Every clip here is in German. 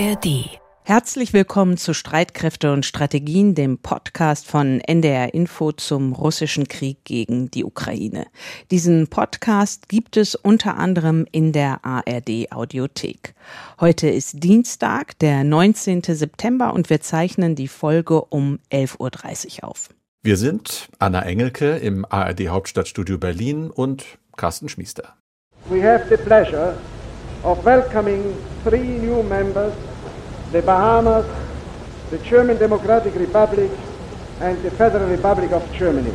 ARD. Herzlich willkommen zu Streitkräfte und Strategien, dem Podcast von NDR Info zum russischen Krieg gegen die Ukraine. Diesen Podcast gibt es unter anderem in der ARD Audiothek. Heute ist Dienstag, der 19. September und wir zeichnen die Folge um 11.30 Uhr auf. Wir sind Anna Engelke im ARD Hauptstadtstudio Berlin und Carsten Schmiester. We have the pleasure of welcoming three new members the Bahamas, the German Democratic Republic and the Federal Republic of Germany.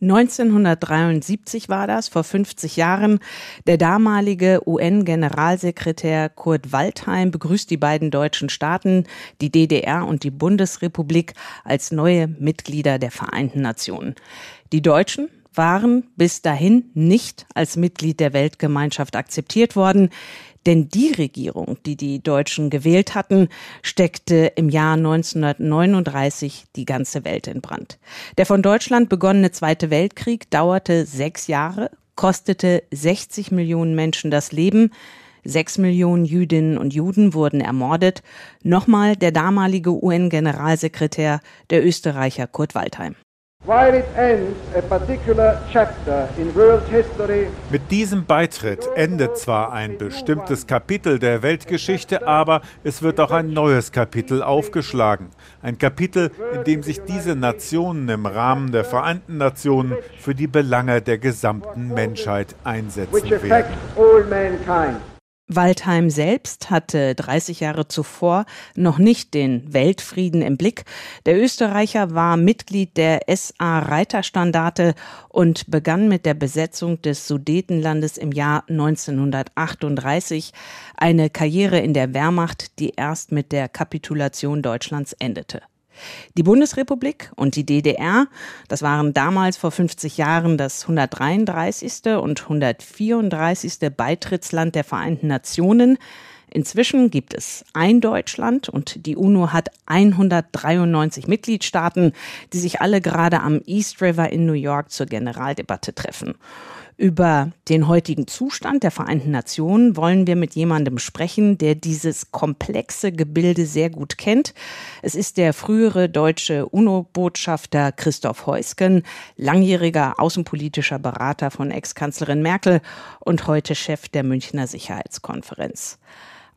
1973 war das, vor 50 Jahren. Der damalige UN-Generalsekretär Kurt Waldheim begrüßt die beiden deutschen Staaten, die DDR und die Bundesrepublik, als neue Mitglieder der Vereinten Nationen. Die Deutschen waren bis dahin nicht als Mitglied der Weltgemeinschaft akzeptiert worden. Denn die Regierung, die die Deutschen gewählt hatten, steckte im Jahr 1939 die ganze Welt in Brand. Der von Deutschland begonnene Zweite Weltkrieg dauerte sechs Jahre, kostete 60 Millionen Menschen das Leben. Sechs Millionen Jüdinnen und Juden wurden ermordet. Nochmal der damalige UN-Generalsekretär, der Österreicher Kurt Waldheim. Mit diesem Beitritt endet zwar ein bestimmtes Kapitel der Weltgeschichte, aber es wird auch ein neues Kapitel aufgeschlagen. Ein Kapitel, in dem sich diese Nationen im Rahmen der Vereinten Nationen für die Belange der gesamten Menschheit einsetzen werden. Waldheim selbst hatte 30 Jahre zuvor noch nicht den Weltfrieden im Blick. Der Österreicher war Mitglied der SA Reiterstandarte und begann mit der Besetzung des Sudetenlandes im Jahr 1938 eine Karriere in der Wehrmacht, die erst mit der Kapitulation Deutschlands endete. Die Bundesrepublik und die DDR, das waren damals vor 50 Jahren das 133. und 134. Beitrittsland der Vereinten Nationen. Inzwischen gibt es ein Deutschland und die UNO hat 193 Mitgliedstaaten, die sich alle gerade am East River in New York zur Generaldebatte treffen. Über den heutigen Zustand der Vereinten Nationen wollen wir mit jemandem sprechen, der dieses komplexe Gebilde sehr gut kennt. Es ist der frühere deutsche UNO-Botschafter Christoph Heusgen, langjähriger außenpolitischer Berater von Ex-Kanzlerin Merkel und heute Chef der Münchner Sicherheitskonferenz.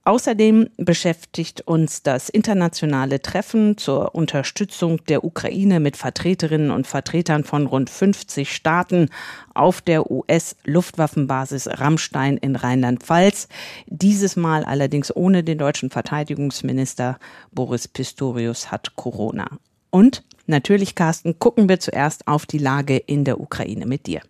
Außerdem beschäftigt uns das internationale Treffen zur Unterstützung der Ukraine mit Vertreterinnen und Vertretern von rund 50 Staaten auf der US-Luftwaffenbasis Rammstein in Rheinland-Pfalz. Dieses Mal allerdings ohne den deutschen Verteidigungsminister Boris Pistorius hat Corona. Und natürlich, Carsten, gucken wir zuerst auf die Lage in der Ukraine mit dir.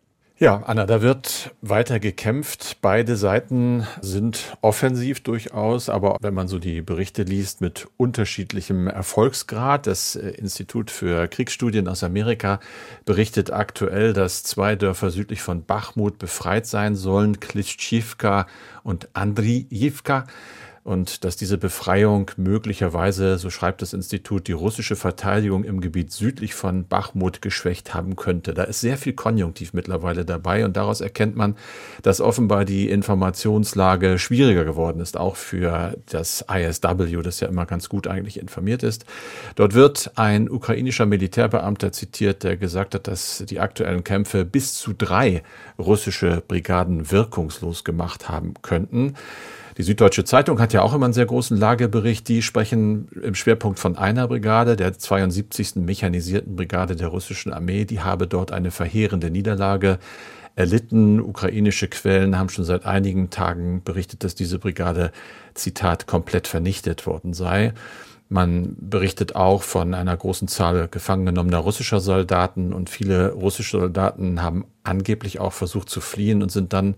Ja, Anna, da wird weiter gekämpft. Beide Seiten sind offensiv durchaus, aber wenn man so die Berichte liest mit unterschiedlichem Erfolgsgrad, das äh, Institut für Kriegsstudien aus Amerika berichtet aktuell, dass zwei Dörfer südlich von Bachmut befreit sein sollen, Klitschivka und Andrijivka und dass diese Befreiung möglicherweise, so schreibt das Institut, die russische Verteidigung im Gebiet südlich von Bachmut geschwächt haben könnte. Da ist sehr viel Konjunktiv mittlerweile dabei und daraus erkennt man, dass offenbar die Informationslage schwieriger geworden ist, auch für das ISW, das ja immer ganz gut eigentlich informiert ist. Dort wird ein ukrainischer Militärbeamter zitiert, der gesagt hat, dass die aktuellen Kämpfe bis zu drei russische Brigaden wirkungslos gemacht haben könnten. Die Süddeutsche Zeitung hat ja auch immer einen sehr großen Lagebericht. Die sprechen im Schwerpunkt von einer Brigade, der 72. Mechanisierten Brigade der russischen Armee. Die habe dort eine verheerende Niederlage erlitten. Ukrainische Quellen haben schon seit einigen Tagen berichtet, dass diese Brigade, Zitat, komplett vernichtet worden sei. Man berichtet auch von einer großen Zahl gefangen genommener russischer Soldaten und viele russische Soldaten haben angeblich auch versucht zu fliehen und sind dann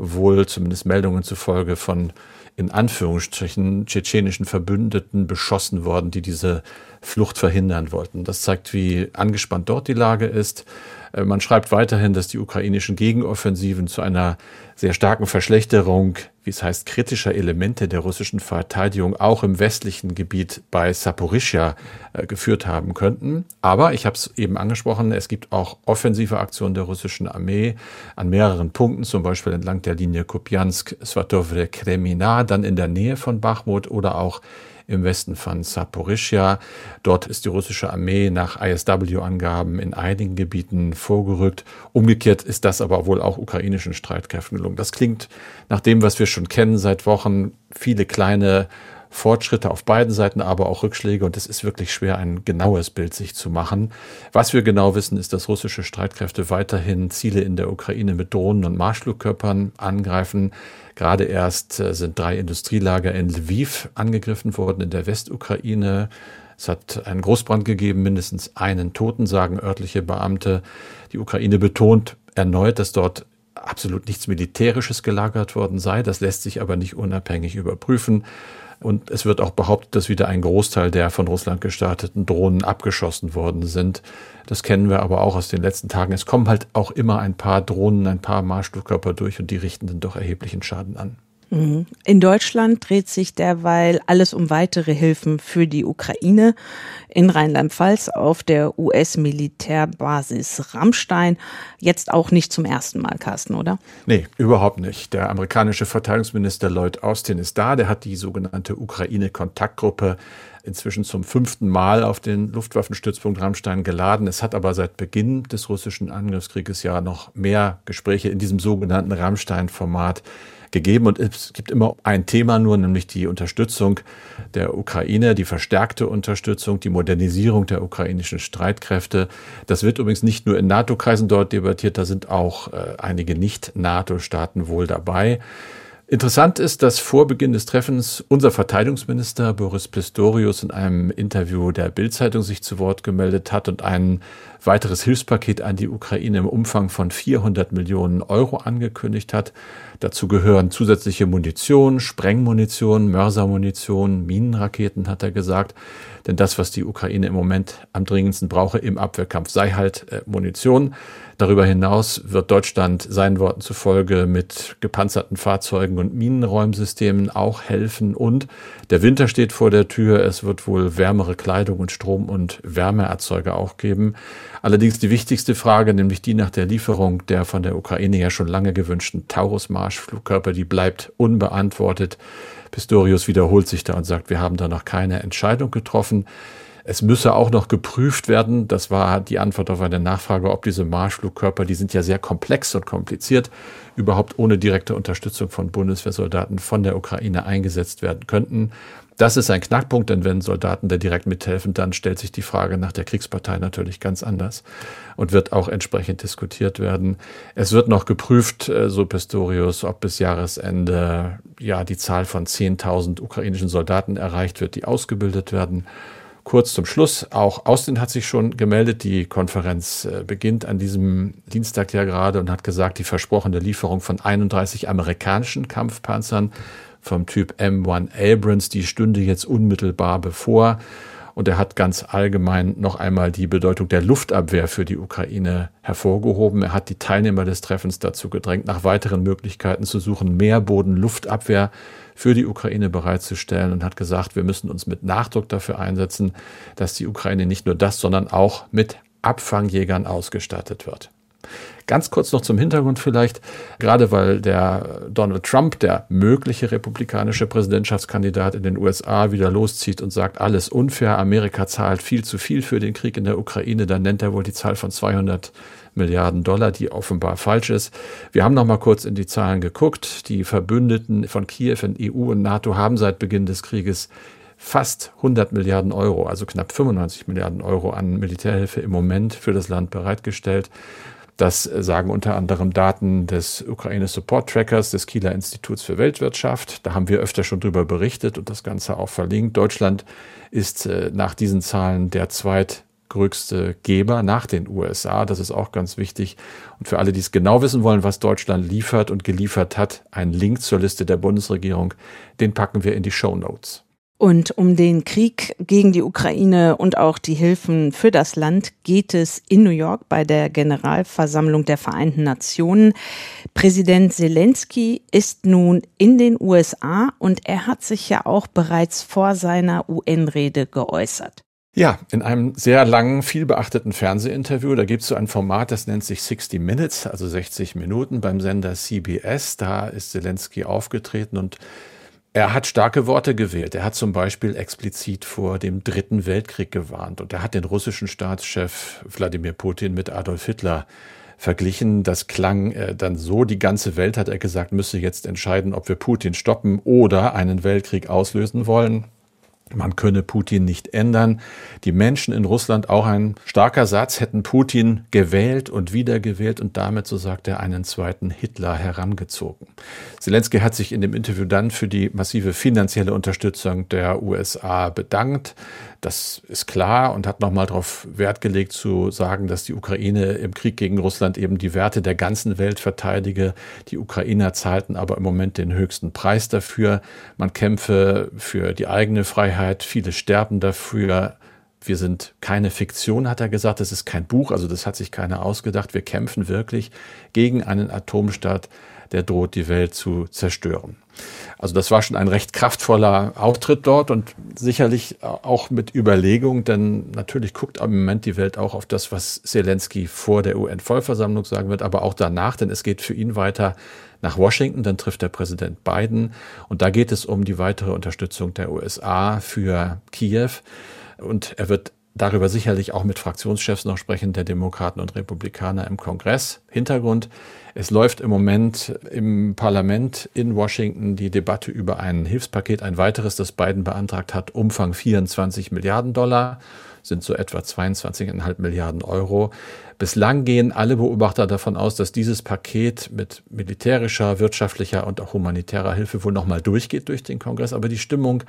wohl zumindest Meldungen zufolge von in Anführungsstrichen tschetschenischen Verbündeten beschossen worden, die diese Flucht verhindern wollten. Das zeigt, wie angespannt dort die Lage ist. Äh, man schreibt weiterhin, dass die ukrainischen Gegenoffensiven zu einer sehr starken Verschlechterung, wie es heißt, kritischer Elemente der russischen Verteidigung auch im westlichen Gebiet bei Saporischia äh, geführt haben könnten. Aber ich habe es eben angesprochen, es gibt auch offensive Aktionen der russischen Armee an mehreren Punkten, zum Beispiel entlang der Linie Kupiansk, Svatovre, Kremina, dann in der Nähe von Bachmut oder auch im Westen von Saporischia. Dort ist die russische Armee nach ISW-Angaben in einigen Gebieten vorgerückt. Umgekehrt ist das aber wohl auch ukrainischen Streitkräften gelungen. Das klingt nach dem, was wir schon kennen seit Wochen. Viele kleine Fortschritte auf beiden Seiten, aber auch Rückschläge und es ist wirklich schwer, ein genaues Bild sich zu machen. Was wir genau wissen, ist, dass russische Streitkräfte weiterhin Ziele in der Ukraine mit Drohnen und Marschflugkörpern angreifen. Gerade erst äh, sind drei Industrielager in Lviv angegriffen worden in der Westukraine. Es hat einen Großbrand gegeben, mindestens einen Toten, sagen örtliche Beamte. Die Ukraine betont erneut, dass dort absolut nichts Militärisches gelagert worden sei. Das lässt sich aber nicht unabhängig überprüfen. Und es wird auch behauptet, dass wieder ein Großteil der von Russland gestarteten Drohnen abgeschossen worden sind. Das kennen wir aber auch aus den letzten Tagen. Es kommen halt auch immer ein paar Drohnen, ein paar Marschflugkörper durch und die richten dann doch erheblichen Schaden an. In Deutschland dreht sich derweil alles um weitere Hilfen für die Ukraine. In Rheinland-Pfalz auf der US-Militärbasis Rammstein. Jetzt auch nicht zum ersten Mal, Carsten, oder? Nee, überhaupt nicht. Der amerikanische Verteidigungsminister Lloyd Austin ist da. Der hat die sogenannte Ukraine-Kontaktgruppe inzwischen zum fünften Mal auf den Luftwaffenstützpunkt Rammstein geladen. Es hat aber seit Beginn des russischen Angriffskrieges ja noch mehr Gespräche in diesem sogenannten Rammstein-Format gegeben und es gibt immer ein Thema nur, nämlich die Unterstützung der Ukraine, die verstärkte Unterstützung, die Modernisierung der ukrainischen Streitkräfte. Das wird übrigens nicht nur in NATO-Kreisen dort debattiert, da sind auch äh, einige Nicht-NATO-Staaten wohl dabei. Interessant ist, dass vor Beginn des Treffens unser Verteidigungsminister Boris Pistorius in einem Interview der Bildzeitung sich zu Wort gemeldet hat und ein weiteres Hilfspaket an die Ukraine im Umfang von 400 Millionen Euro angekündigt hat. Dazu gehören zusätzliche Munition, Sprengmunition, Mörsermunition, Minenraketen, hat er gesagt. Denn das, was die Ukraine im Moment am dringendsten brauche im Abwehrkampf, sei halt äh, Munition. Darüber hinaus wird Deutschland seinen Worten zufolge mit gepanzerten Fahrzeugen und Minenräumsystemen auch helfen. Und der Winter steht vor der Tür. Es wird wohl wärmere Kleidung und Strom- und Wärmeerzeuger auch geben. Allerdings die wichtigste Frage, nämlich die nach der Lieferung der von der Ukraine ja schon lange gewünschten Taurus-Marschflugkörper, die bleibt unbeantwortet. Pistorius wiederholt sich da und sagt, wir haben da noch keine Entscheidung getroffen. Es müsse auch noch geprüft werden, das war die Antwort auf eine Nachfrage, ob diese Marschflugkörper, die sind ja sehr komplex und kompliziert, überhaupt ohne direkte Unterstützung von Bundeswehrsoldaten von der Ukraine eingesetzt werden könnten. Das ist ein Knackpunkt, denn wenn Soldaten da direkt mithelfen, dann stellt sich die Frage nach der Kriegspartei natürlich ganz anders und wird auch entsprechend diskutiert werden. Es wird noch geprüft, äh, so Pistorius, ob bis Jahresende ja die Zahl von 10.000 ukrainischen Soldaten erreicht wird, die ausgebildet werden. Kurz zum Schluss, auch Austin hat sich schon gemeldet. Die Konferenz äh, beginnt an diesem Dienstag ja gerade und hat gesagt, die versprochene Lieferung von 31 amerikanischen Kampfpanzern vom Typ M1 Abrams, die stünde jetzt unmittelbar bevor. Und er hat ganz allgemein noch einmal die Bedeutung der Luftabwehr für die Ukraine hervorgehoben. Er hat die Teilnehmer des Treffens dazu gedrängt, nach weiteren Möglichkeiten zu suchen, mehr Boden-Luftabwehr für die Ukraine bereitzustellen und hat gesagt, wir müssen uns mit Nachdruck dafür einsetzen, dass die Ukraine nicht nur das, sondern auch mit Abfangjägern ausgestattet wird. Ganz kurz noch zum Hintergrund vielleicht, gerade weil der Donald Trump, der mögliche republikanische Präsidentschaftskandidat in den USA, wieder loszieht und sagt, alles unfair, Amerika zahlt viel zu viel für den Krieg in der Ukraine, dann nennt er wohl die Zahl von 200 Milliarden Dollar, die offenbar falsch ist. Wir haben noch mal kurz in die Zahlen geguckt. Die Verbündeten von Kiew in EU und NATO haben seit Beginn des Krieges fast 100 Milliarden Euro, also knapp 95 Milliarden Euro an Militärhilfe im Moment für das Land bereitgestellt. Das sagen unter anderem Daten des Ukraine Support Trackers des Kieler Instituts für Weltwirtschaft. Da haben wir öfter schon drüber berichtet und das Ganze auch verlinkt. Deutschland ist äh, nach diesen Zahlen der zweitgrößte Geber nach den USA. Das ist auch ganz wichtig. Und für alle, die es genau wissen wollen, was Deutschland liefert und geliefert hat, ein Link zur Liste der Bundesregierung, den packen wir in die Show Notes. Und um den Krieg gegen die Ukraine und auch die Hilfen für das Land geht es in New York bei der Generalversammlung der Vereinten Nationen. Präsident Zelensky ist nun in den USA und er hat sich ja auch bereits vor seiner UN-Rede geäußert. Ja, in einem sehr langen, viel beachteten Fernsehinterview, da gibt es so ein Format, das nennt sich 60 Minutes, also 60 Minuten beim Sender CBS. Da ist Zelensky aufgetreten und Er hat starke Worte gewählt. Er hat zum Beispiel explizit vor dem Dritten Weltkrieg gewarnt und er hat den russischen Staatschef Wladimir Putin mit Adolf Hitler verglichen. Das klang äh, dann so, die ganze Welt, hat er gesagt, müsse jetzt entscheiden, ob wir Putin stoppen oder einen Weltkrieg auslösen wollen. Man könne Putin nicht ändern. Die Menschen in Russland, auch ein starker Satz, hätten Putin gewählt und wiedergewählt und damit, so sagt er, einen zweiten Hitler herangezogen. Zelensky hat sich in dem Interview dann für die massive finanzielle Unterstützung der USA bedankt. Das ist klar und hat nochmal darauf Wert gelegt zu sagen, dass die Ukraine im Krieg gegen Russland eben die Werte der ganzen Welt verteidige. Die Ukrainer zahlten aber im Moment den höchsten Preis dafür. Man kämpfe für die eigene Freiheit. Viele sterben dafür. Wir sind keine Fiktion, hat er gesagt. Das ist kein Buch, also das hat sich keiner ausgedacht. Wir kämpfen wirklich gegen einen Atomstaat, der droht, die Welt zu zerstören. Also das war schon ein recht kraftvoller Auftritt dort und sicherlich auch mit Überlegung, denn natürlich guckt im Moment die Welt auch auf das, was Zelensky vor der UN-Vollversammlung sagen wird, aber auch danach, denn es geht für ihn weiter nach Washington, dann trifft der Präsident Biden und da geht es um die weitere Unterstützung der USA für Kiew und er wird darüber sicherlich auch mit Fraktionschefs noch sprechen, der Demokraten und Republikaner im Kongress. Hintergrund, es läuft im Moment im Parlament in Washington die Debatte über ein Hilfspaket, ein weiteres, das Biden beantragt hat, Umfang 24 Milliarden Dollar sind so etwa 22,5 Milliarden Euro. Bislang gehen alle Beobachter davon aus, dass dieses Paket mit militärischer, wirtschaftlicher und auch humanitärer Hilfe wohl nochmal durchgeht durch den Kongress. Aber die Stimmung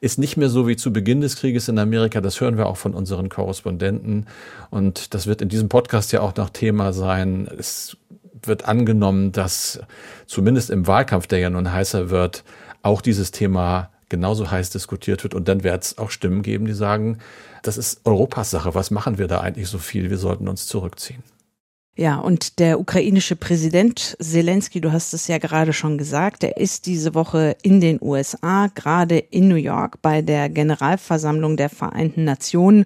ist nicht mehr so wie zu Beginn des Krieges in Amerika. Das hören wir auch von unseren Korrespondenten. Und das wird in diesem Podcast ja auch noch Thema sein. Es wird angenommen, dass zumindest im Wahlkampf, der ja nun heißer wird, auch dieses Thema genauso heiß diskutiert wird. Und dann wird es auch Stimmen geben, die sagen, das ist Europas Sache. Was machen wir da eigentlich so viel? Wir sollten uns zurückziehen. Ja, und der ukrainische Präsident Zelensky, du hast es ja gerade schon gesagt, er ist diese Woche in den USA, gerade in New York bei der Generalversammlung der Vereinten Nationen.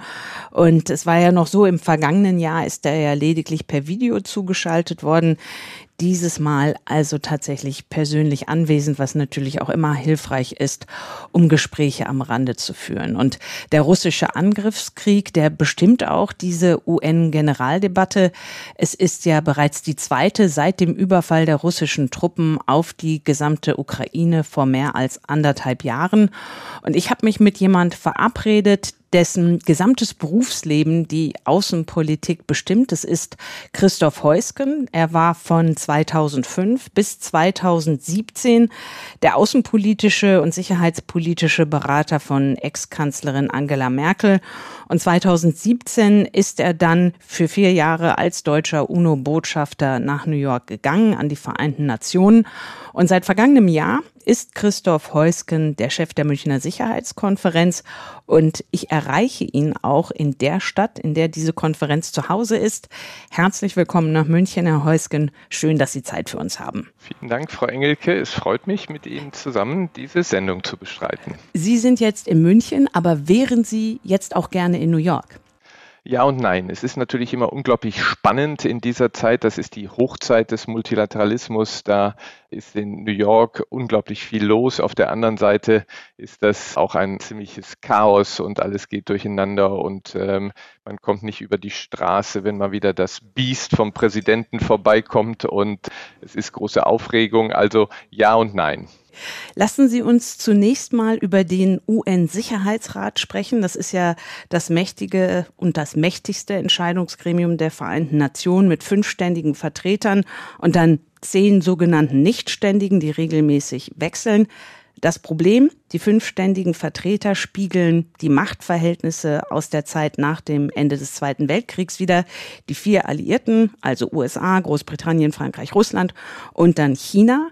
Und es war ja noch so, im vergangenen Jahr ist er ja lediglich per Video zugeschaltet worden dieses Mal also tatsächlich persönlich anwesend, was natürlich auch immer hilfreich ist, um Gespräche am Rande zu führen. Und der russische Angriffskrieg, der bestimmt auch diese UN-Generaldebatte. Es ist ja bereits die zweite seit dem Überfall der russischen Truppen auf die gesamte Ukraine vor mehr als anderthalb Jahren. Und ich habe mich mit jemand verabredet, dessen gesamtes Berufsleben die Außenpolitik bestimmt. Es ist Christoph Heusken. Er war von 2005 bis 2017 der außenpolitische und sicherheitspolitische Berater von Ex-Kanzlerin Angela Merkel. Und 2017 ist er dann für vier Jahre als deutscher UNO-Botschafter nach New York gegangen, an die Vereinten Nationen. Und seit vergangenem Jahr ist Christoph Heusken der Chef der Münchner Sicherheitskonferenz und ich erreiche ihn auch in der Stadt, in der diese Konferenz zu Hause ist. Herzlich willkommen nach München, Herr Heusken. Schön, dass Sie Zeit für uns haben. Vielen Dank, Frau Engelke. Es freut mich, mit Ihnen zusammen diese Sendung zu bestreiten. Sie sind jetzt in München, aber wären Sie jetzt auch gerne in New York? Ja und nein. Es ist natürlich immer unglaublich spannend in dieser Zeit. Das ist die Hochzeit des Multilateralismus. Da ist in New York unglaublich viel los. Auf der anderen Seite ist das auch ein ziemliches Chaos und alles geht durcheinander und ähm, man kommt nicht über die Straße, wenn mal wieder das Biest vom Präsidenten vorbeikommt und es ist große Aufregung. Also ja und nein. Lassen Sie uns zunächst mal über den UN-Sicherheitsrat sprechen. Das ist ja das mächtige und das mächtigste Entscheidungsgremium der Vereinten Nationen mit fünfständigen Vertretern und dann zehn sogenannten Nichtständigen, die regelmäßig wechseln. Das Problem, die fünfständigen Vertreter spiegeln die Machtverhältnisse aus der Zeit nach dem Ende des Zweiten Weltkriegs wieder. Die vier Alliierten, also USA, Großbritannien, Frankreich, Russland und dann China,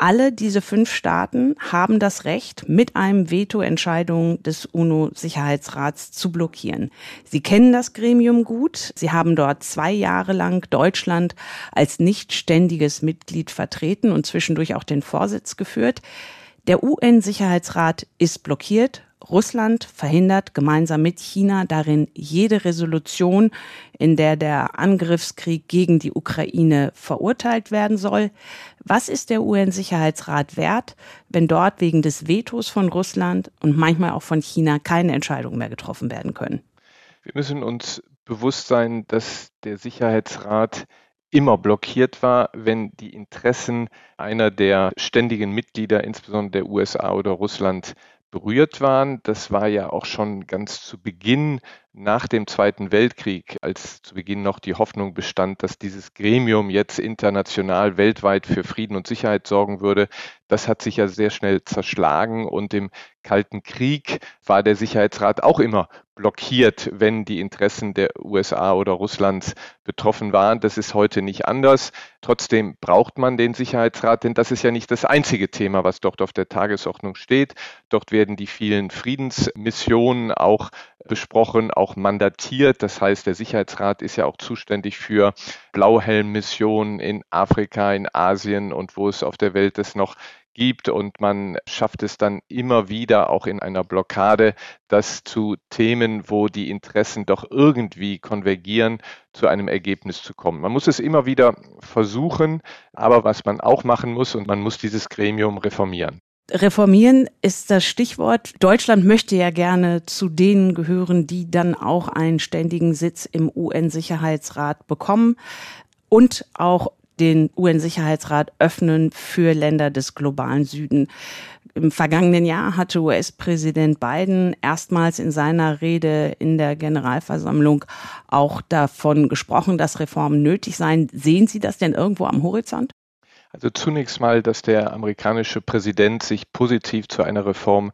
alle diese fünf Staaten haben das Recht, mit einem Veto Entscheidungen des UNO-Sicherheitsrats zu blockieren. Sie kennen das Gremium gut. Sie haben dort zwei Jahre lang Deutschland als nicht ständiges Mitglied vertreten und zwischendurch auch den Vorsitz geführt. Der UN-Sicherheitsrat ist blockiert. Russland verhindert gemeinsam mit China darin jede Resolution, in der der Angriffskrieg gegen die Ukraine verurteilt werden soll. Was ist der UN-Sicherheitsrat wert, wenn dort wegen des Vetos von Russland und manchmal auch von China keine Entscheidungen mehr getroffen werden können? Wir müssen uns bewusst sein, dass der Sicherheitsrat immer blockiert war, wenn die Interessen einer der ständigen Mitglieder, insbesondere der USA oder Russland, berührt waren. Das war ja auch schon ganz zu Beginn nach dem Zweiten Weltkrieg, als zu Beginn noch die Hoffnung bestand, dass dieses Gremium jetzt international weltweit für Frieden und Sicherheit sorgen würde. Das hat sich ja sehr schnell zerschlagen und im Kalten Krieg war der Sicherheitsrat auch immer blockiert, wenn die Interessen der USA oder Russlands betroffen waren. Das ist heute nicht anders. Trotzdem braucht man den Sicherheitsrat, denn das ist ja nicht das einzige Thema, was dort auf der Tagesordnung steht. Dort werden die vielen Friedensmissionen auch besprochen, auch mandatiert. Das heißt, der Sicherheitsrat ist ja auch zuständig für Blauhelmmissionen in Afrika, in Asien und wo es auf der Welt es noch gibt und man schafft es dann immer wieder auch in einer Blockade, dass zu Themen, wo die Interessen doch irgendwie konvergieren, zu einem Ergebnis zu kommen. Man muss es immer wieder versuchen, aber was man auch machen muss und man muss dieses Gremium reformieren. Reformieren ist das Stichwort. Deutschland möchte ja gerne zu denen gehören, die dann auch einen ständigen Sitz im UN-Sicherheitsrat bekommen und auch den UN-Sicherheitsrat öffnen für Länder des globalen Süden. Im vergangenen Jahr hatte US-Präsident Biden erstmals in seiner Rede in der Generalversammlung auch davon gesprochen, dass Reformen nötig seien. Sehen Sie das denn irgendwo am Horizont? Also zunächst mal, dass der amerikanische Präsident sich positiv zu einer Reform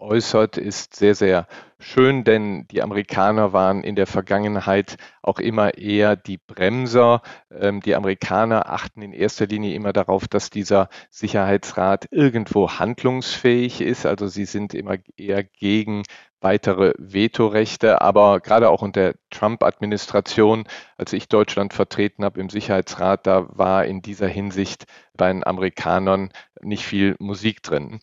äußert, ist sehr, sehr schön, denn die Amerikaner waren in der Vergangenheit auch immer eher die Bremser. Ähm, die Amerikaner achten in erster Linie immer darauf, dass dieser Sicherheitsrat irgendwo handlungsfähig ist. Also sie sind immer eher gegen weitere Vetorechte. Aber gerade auch unter der Trump-Administration, als ich Deutschland vertreten habe im Sicherheitsrat, da war in dieser Hinsicht bei den Amerikanern nicht viel Musik drin.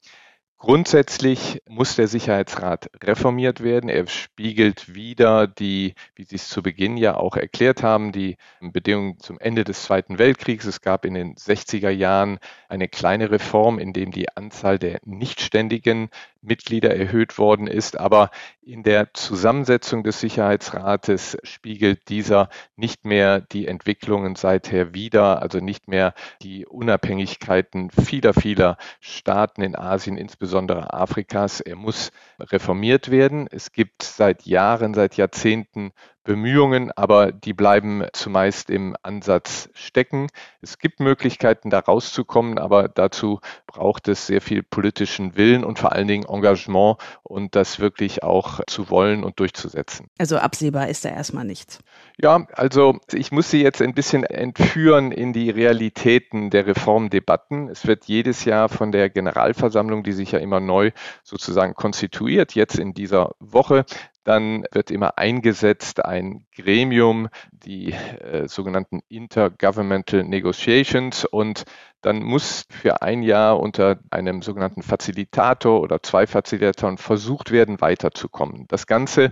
Grundsätzlich muss der Sicherheitsrat reformiert werden. Er spiegelt wieder die, wie Sie es zu Beginn ja auch erklärt haben, die Bedingungen zum Ende des Zweiten Weltkriegs. Es gab in den 60er Jahren eine kleine Reform, in dem die Anzahl der nichtständigen Mitglieder erhöht worden ist. Aber in der Zusammensetzung des Sicherheitsrates spiegelt dieser nicht mehr die Entwicklungen seither wider, also nicht mehr die Unabhängigkeiten vieler, vieler Staaten in Asien, insbesondere Afrikas. Er muss reformiert werden. Es gibt seit Jahren, seit Jahrzehnten Bemühungen, aber die bleiben zumeist im Ansatz stecken. Es gibt Möglichkeiten, da rauszukommen, aber dazu braucht es sehr viel politischen Willen und vor allen Dingen Engagement und das wirklich auch zu wollen und durchzusetzen. Also absehbar ist da erstmal nichts. Ja, also ich muss Sie jetzt ein bisschen entführen in die Realitäten der Reformdebatten. Es wird jedes Jahr von der Generalversammlung, die sich ja immer neu sozusagen konstituiert, jetzt in dieser Woche, dann wird immer eingesetzt ein Gremium, die äh, sogenannten Intergovernmental Negotiations und dann muss für ein Jahr unter einem sogenannten Facilitator oder zwei Facilitatoren versucht werden, weiterzukommen. Das Ganze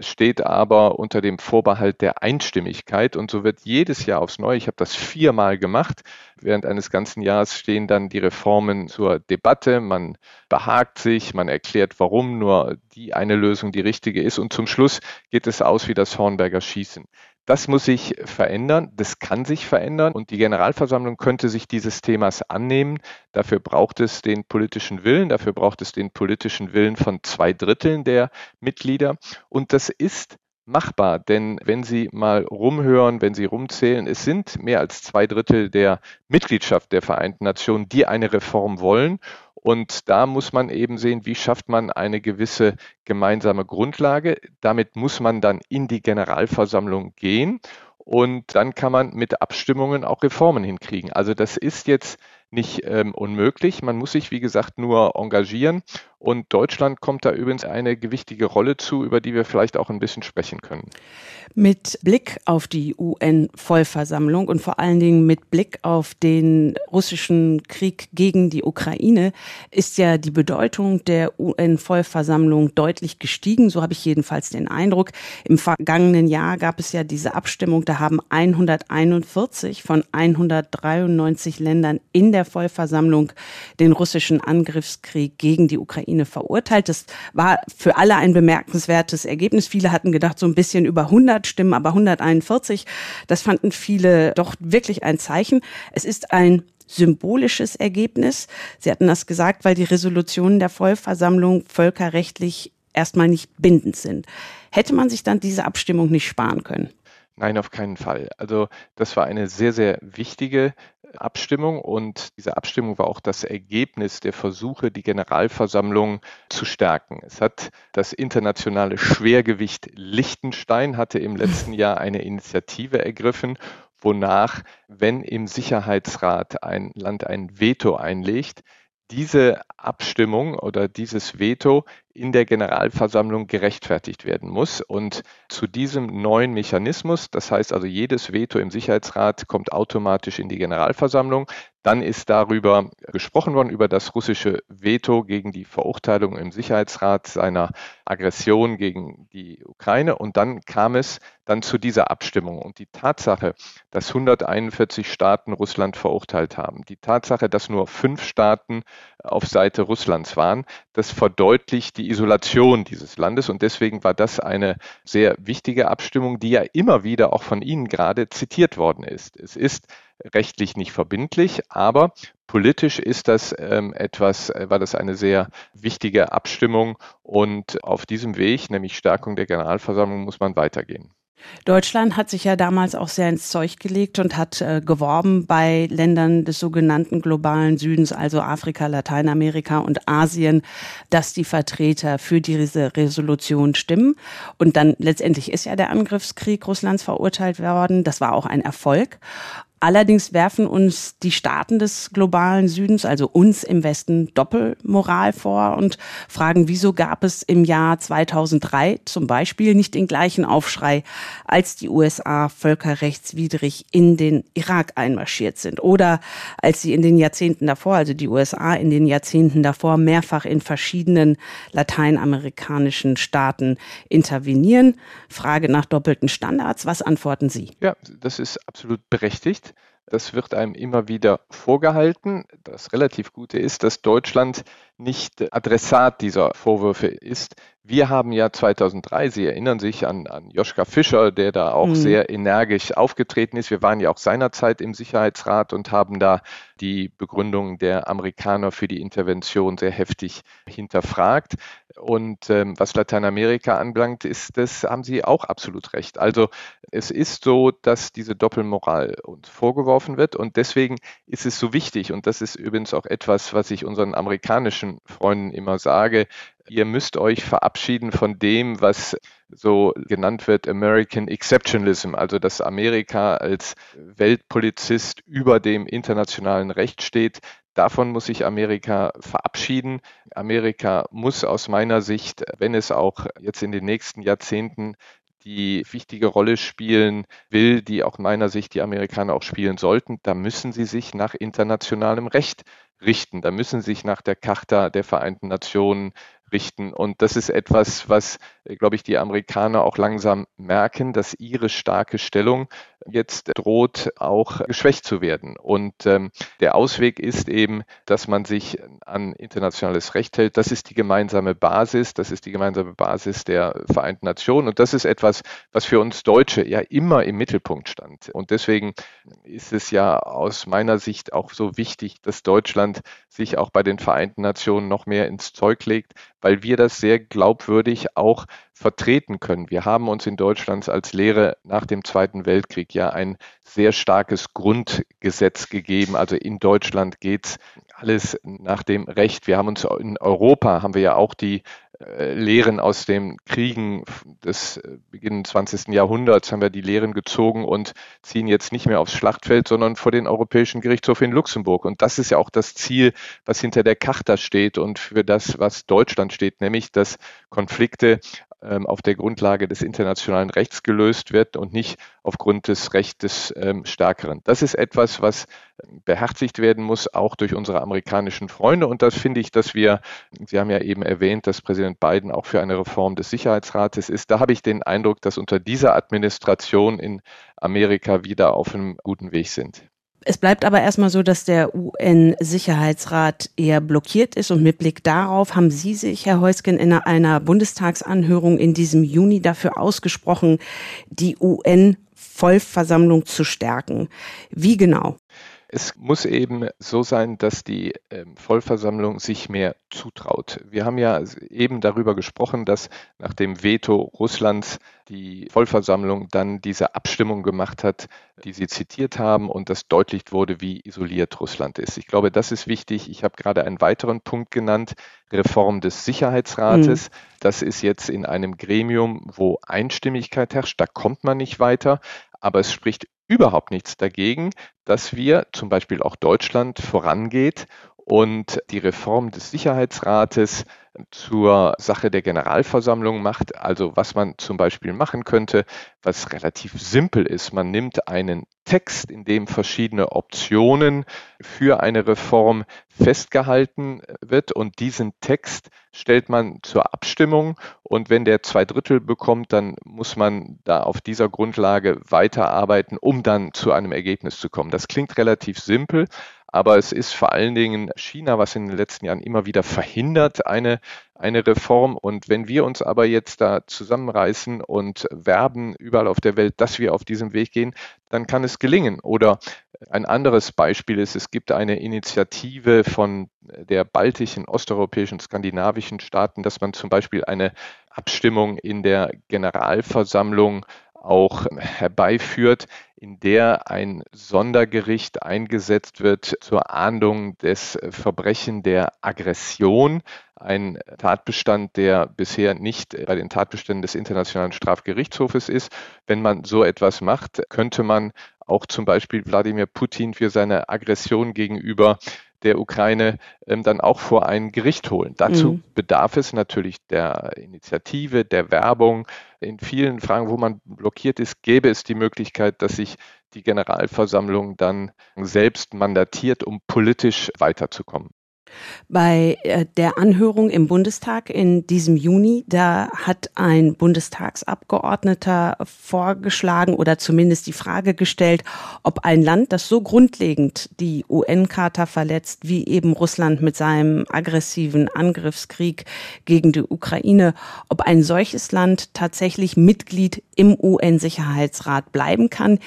steht aber unter dem Vorbehalt der Einstimmigkeit und so wird jedes Jahr aufs Neue, ich habe das viermal gemacht, während eines ganzen Jahres stehen dann die Reformen zur Debatte, man behagt sich, man erklärt, warum nur die eine Lösung die richtige ist und zum Schluss geht es aus wie das Hornberger Schießen. Das muss sich verändern, das kann sich verändern und die Generalversammlung könnte sich dieses Themas annehmen. Dafür braucht es den politischen Willen, dafür braucht es den politischen Willen von zwei Dritteln der Mitglieder und das ist machbar, denn wenn Sie mal rumhören, wenn Sie rumzählen, es sind mehr als zwei Drittel der Mitgliedschaft der Vereinten Nationen, die eine Reform wollen und da muss man eben sehen, wie schafft man eine gewisse gemeinsame Grundlage. Damit muss man dann in die Generalversammlung gehen und dann kann man mit Abstimmungen auch Reformen hinkriegen. Also das ist jetzt nicht ähm, unmöglich. Man muss sich, wie gesagt, nur engagieren Und Deutschland kommt da übrigens eine gewichtige Rolle zu, über die wir vielleicht auch ein bisschen sprechen können. Mit Blick auf die UN-Vollversammlung und vor allen Dingen mit Blick auf den russischen Krieg gegen die Ukraine ist ja die Bedeutung der UN-Vollversammlung deutlich gestiegen. So habe ich jedenfalls den Eindruck. Im vergangenen Jahr gab es ja diese Abstimmung, da haben 141 von 193 Ländern in der Vollversammlung den russischen Angriffskrieg gegen die Ukraine verurteilt. Das war für alle ein bemerkenswertes Ergebnis. Viele hatten gedacht, so ein bisschen über 100 Stimmen, aber 141, das fanden viele doch wirklich ein Zeichen. Es ist ein symbolisches Ergebnis. Sie hatten das gesagt, weil die Resolutionen der Vollversammlung völkerrechtlich erstmal nicht bindend sind. Hätte man sich dann diese Abstimmung nicht sparen können? Nein, auf keinen Fall. Also das war eine sehr, sehr wichtige Abstimmung und diese Abstimmung war auch das Ergebnis der Versuche, die Generalversammlung zu stärken. Es hat das internationale Schwergewicht Liechtenstein hatte im letzten Jahr eine Initiative ergriffen, wonach, wenn im Sicherheitsrat ein Land ein Veto einlegt, diese Abstimmung oder dieses Veto in der Generalversammlung gerechtfertigt werden muss. Und zu diesem neuen Mechanismus, das heißt also jedes Veto im Sicherheitsrat kommt automatisch in die Generalversammlung, dann ist darüber gesprochen worden, über das russische Veto gegen die Verurteilung im Sicherheitsrat seiner Aggression gegen die Ukraine. Und dann kam es dann zu dieser Abstimmung. Und die Tatsache, dass 141 Staaten Russland verurteilt haben, die Tatsache, dass nur fünf Staaten auf Seite Russlands waren, das verdeutlicht die Isolation dieses Landes. Und deswegen war das eine sehr wichtige Abstimmung, die ja immer wieder auch von Ihnen gerade zitiert worden ist. Es ist rechtlich nicht verbindlich, aber politisch ist das ähm, etwas, äh, war das eine sehr wichtige Abstimmung und auf diesem Weg, nämlich Stärkung der Generalversammlung, muss man weitergehen. Deutschland hat sich ja damals auch sehr ins Zeug gelegt und hat äh, geworben bei Ländern des sogenannten globalen Südens, also Afrika, Lateinamerika und Asien, dass die Vertreter für diese Resolution stimmen. Und dann letztendlich ist ja der Angriffskrieg Russlands verurteilt worden. Das war auch ein Erfolg. Allerdings werfen uns die Staaten des globalen Südens, also uns im Westen, Doppelmoral vor und fragen, wieso gab es im Jahr 2003 zum Beispiel nicht den gleichen Aufschrei, als die USA völkerrechtswidrig in den Irak einmarschiert sind oder als sie in den Jahrzehnten davor, also die USA in den Jahrzehnten davor mehrfach in verschiedenen lateinamerikanischen Staaten intervenieren. Frage nach doppelten Standards. Was antworten Sie? Ja, das ist absolut berechtigt. Das wird einem immer wieder vorgehalten. Das relativ Gute ist, dass Deutschland nicht Adressat dieser Vorwürfe ist. Wir haben ja 2003, Sie erinnern sich an, an Joschka Fischer, der da auch mhm. sehr energisch aufgetreten ist. Wir waren ja auch seinerzeit im Sicherheitsrat und haben da die Begründung der Amerikaner für die Intervention sehr heftig hinterfragt. Und ähm, was Lateinamerika anbelangt, ist das, haben Sie auch absolut recht. Also es ist so, dass diese Doppelmoral uns vorgeworfen wird und deswegen ist es so wichtig und das ist übrigens auch etwas, was ich unseren amerikanischen Freunden immer sage. Ihr müsst euch verabschieden von dem, was so genannt wird American Exceptionalism, also dass Amerika als Weltpolizist über dem internationalen Recht steht. Davon muss sich Amerika verabschieden. Amerika muss aus meiner Sicht, wenn es auch jetzt in den nächsten Jahrzehnten die wichtige Rolle spielen will, die auch meiner Sicht die Amerikaner auch spielen sollten, da müssen sie sich nach internationalem Recht richten. Da müssen sich nach der Charta der Vereinten Nationen richten. Und das ist etwas, was, äh, glaube ich, die Amerikaner auch langsam merken, dass ihre starke Stellung jetzt droht auch geschwächt zu werden. Und ähm, der Ausweg ist eben, dass man sich an internationales Recht hält. Das ist die gemeinsame Basis, das ist die gemeinsame Basis der Vereinten Nationen. Und das ist etwas, was für uns Deutsche ja immer im Mittelpunkt stand. Und deswegen ist es ja aus meiner Sicht auch so wichtig, dass Deutschland sich auch bei den Vereinten Nationen noch mehr ins Zeug legt, weil wir das sehr glaubwürdig auch vertreten können. Wir haben uns in Deutschland als Lehre nach dem Zweiten Weltkrieg ja ein sehr starkes Grundgesetz gegeben. Also in Deutschland geht es alles nach dem Recht. Wir haben uns in Europa, haben wir ja auch die Lehren aus den Kriegen des äh, Beginn 20. Jahrhunderts haben wir die Lehren gezogen und ziehen jetzt nicht mehr aufs Schlachtfeld, sondern vor den Europäischen Gerichtshof in Luxemburg. Und das ist ja auch das Ziel, was hinter der Charta steht und für das, was Deutschland steht, nämlich dass Konflikte auf der Grundlage des internationalen Rechts gelöst wird und nicht aufgrund des Rechts des ähm, Stärkeren. Das ist etwas, was beherzigt werden muss, auch durch unsere amerikanischen Freunde. Und das finde ich, dass wir, Sie haben ja eben erwähnt, dass Präsident Biden auch für eine Reform des Sicherheitsrates ist. Da habe ich den Eindruck, dass unter dieser Administration in Amerika wieder auf einem guten Weg sind. Es bleibt aber erstmal so, dass der UN-Sicherheitsrat eher blockiert ist und mit Blick darauf haben Sie sich, Herr Heusgen, in einer Bundestagsanhörung in diesem Juni dafür ausgesprochen, die UN-Vollversammlung zu stärken. Wie genau? Es muss eben so sein, dass die ähm, Vollversammlung sich mehr zutraut. Wir haben ja eben darüber gesprochen, dass nach dem Veto Russlands die Vollversammlung dann diese Abstimmung gemacht hat, die Sie zitiert haben und das deutlich wurde, wie isoliert Russland ist. Ich glaube, das ist wichtig. Ich habe gerade einen weiteren Punkt genannt, Reform des Sicherheitsrates. Mhm. Das ist jetzt in einem Gremium, wo Einstimmigkeit herrscht. Da kommt man nicht weiter. Aber es spricht überhaupt nichts dagegen, dass wir, zum Beispiel auch Deutschland, vorangeht und die Reform des Sicherheitsrates zur Sache der Generalversammlung macht. Also was man zum Beispiel machen könnte, was relativ simpel ist. Man nimmt einen Text, in dem verschiedene Optionen für eine Reform festgehalten wird und diesen Text stellt man zur Abstimmung und wenn der zwei Drittel bekommt, dann muss man da auf dieser Grundlage weiterarbeiten, um dann zu einem Ergebnis zu kommen. Das klingt relativ simpel, aber es ist vor allen Dingen China, was in den letzten Jahren immer wieder verhindert, eine, eine Reform. Und wenn wir uns aber jetzt da zusammenreißen und werben überall auf der Welt, dass wir auf diesem Weg gehen, dann kann es gelingen. Oder ein anderes Beispiel ist, es gibt eine Initiative von der baltischen, osteuropäischen, skandinavischen Staaten, dass man zum Beispiel eine Abstimmung in der Generalversammlung auch herbeiführt, in der ein Sondergericht eingesetzt wird zur Ahndung des Verbrechen der Aggression, ein Tatbestand, der bisher nicht bei den Tatbeständen des Internationalen Strafgerichtshofes ist. Wenn man so etwas macht, könnte man auch zum Beispiel Wladimir Putin für seine Aggression gegenüber der Ukraine ähm, dann auch vor ein Gericht holen. Dazu mhm. bedarf es natürlich der Initiative, der Werbung. In vielen Fragen, wo man blockiert ist, gäbe es die Möglichkeit, dass sich die Generalversammlung dann selbst mandatiert, um politisch weiterzukommen. Bei äh, der Anhörung im Bundestag in diesem Juni, da hat ein Bundestagsabgeordneter vorgeschlagen oder zumindest die Frage gestellt, ob ein Land, das so grundlegend die UN-Charta verletzt, wie eben Russland mit seinem aggressiven Angriffskrieg gegen die Ukraine, ob ein solches Land tatsächlich Mitglied im UN-Sicherheitsrat bleiben kann.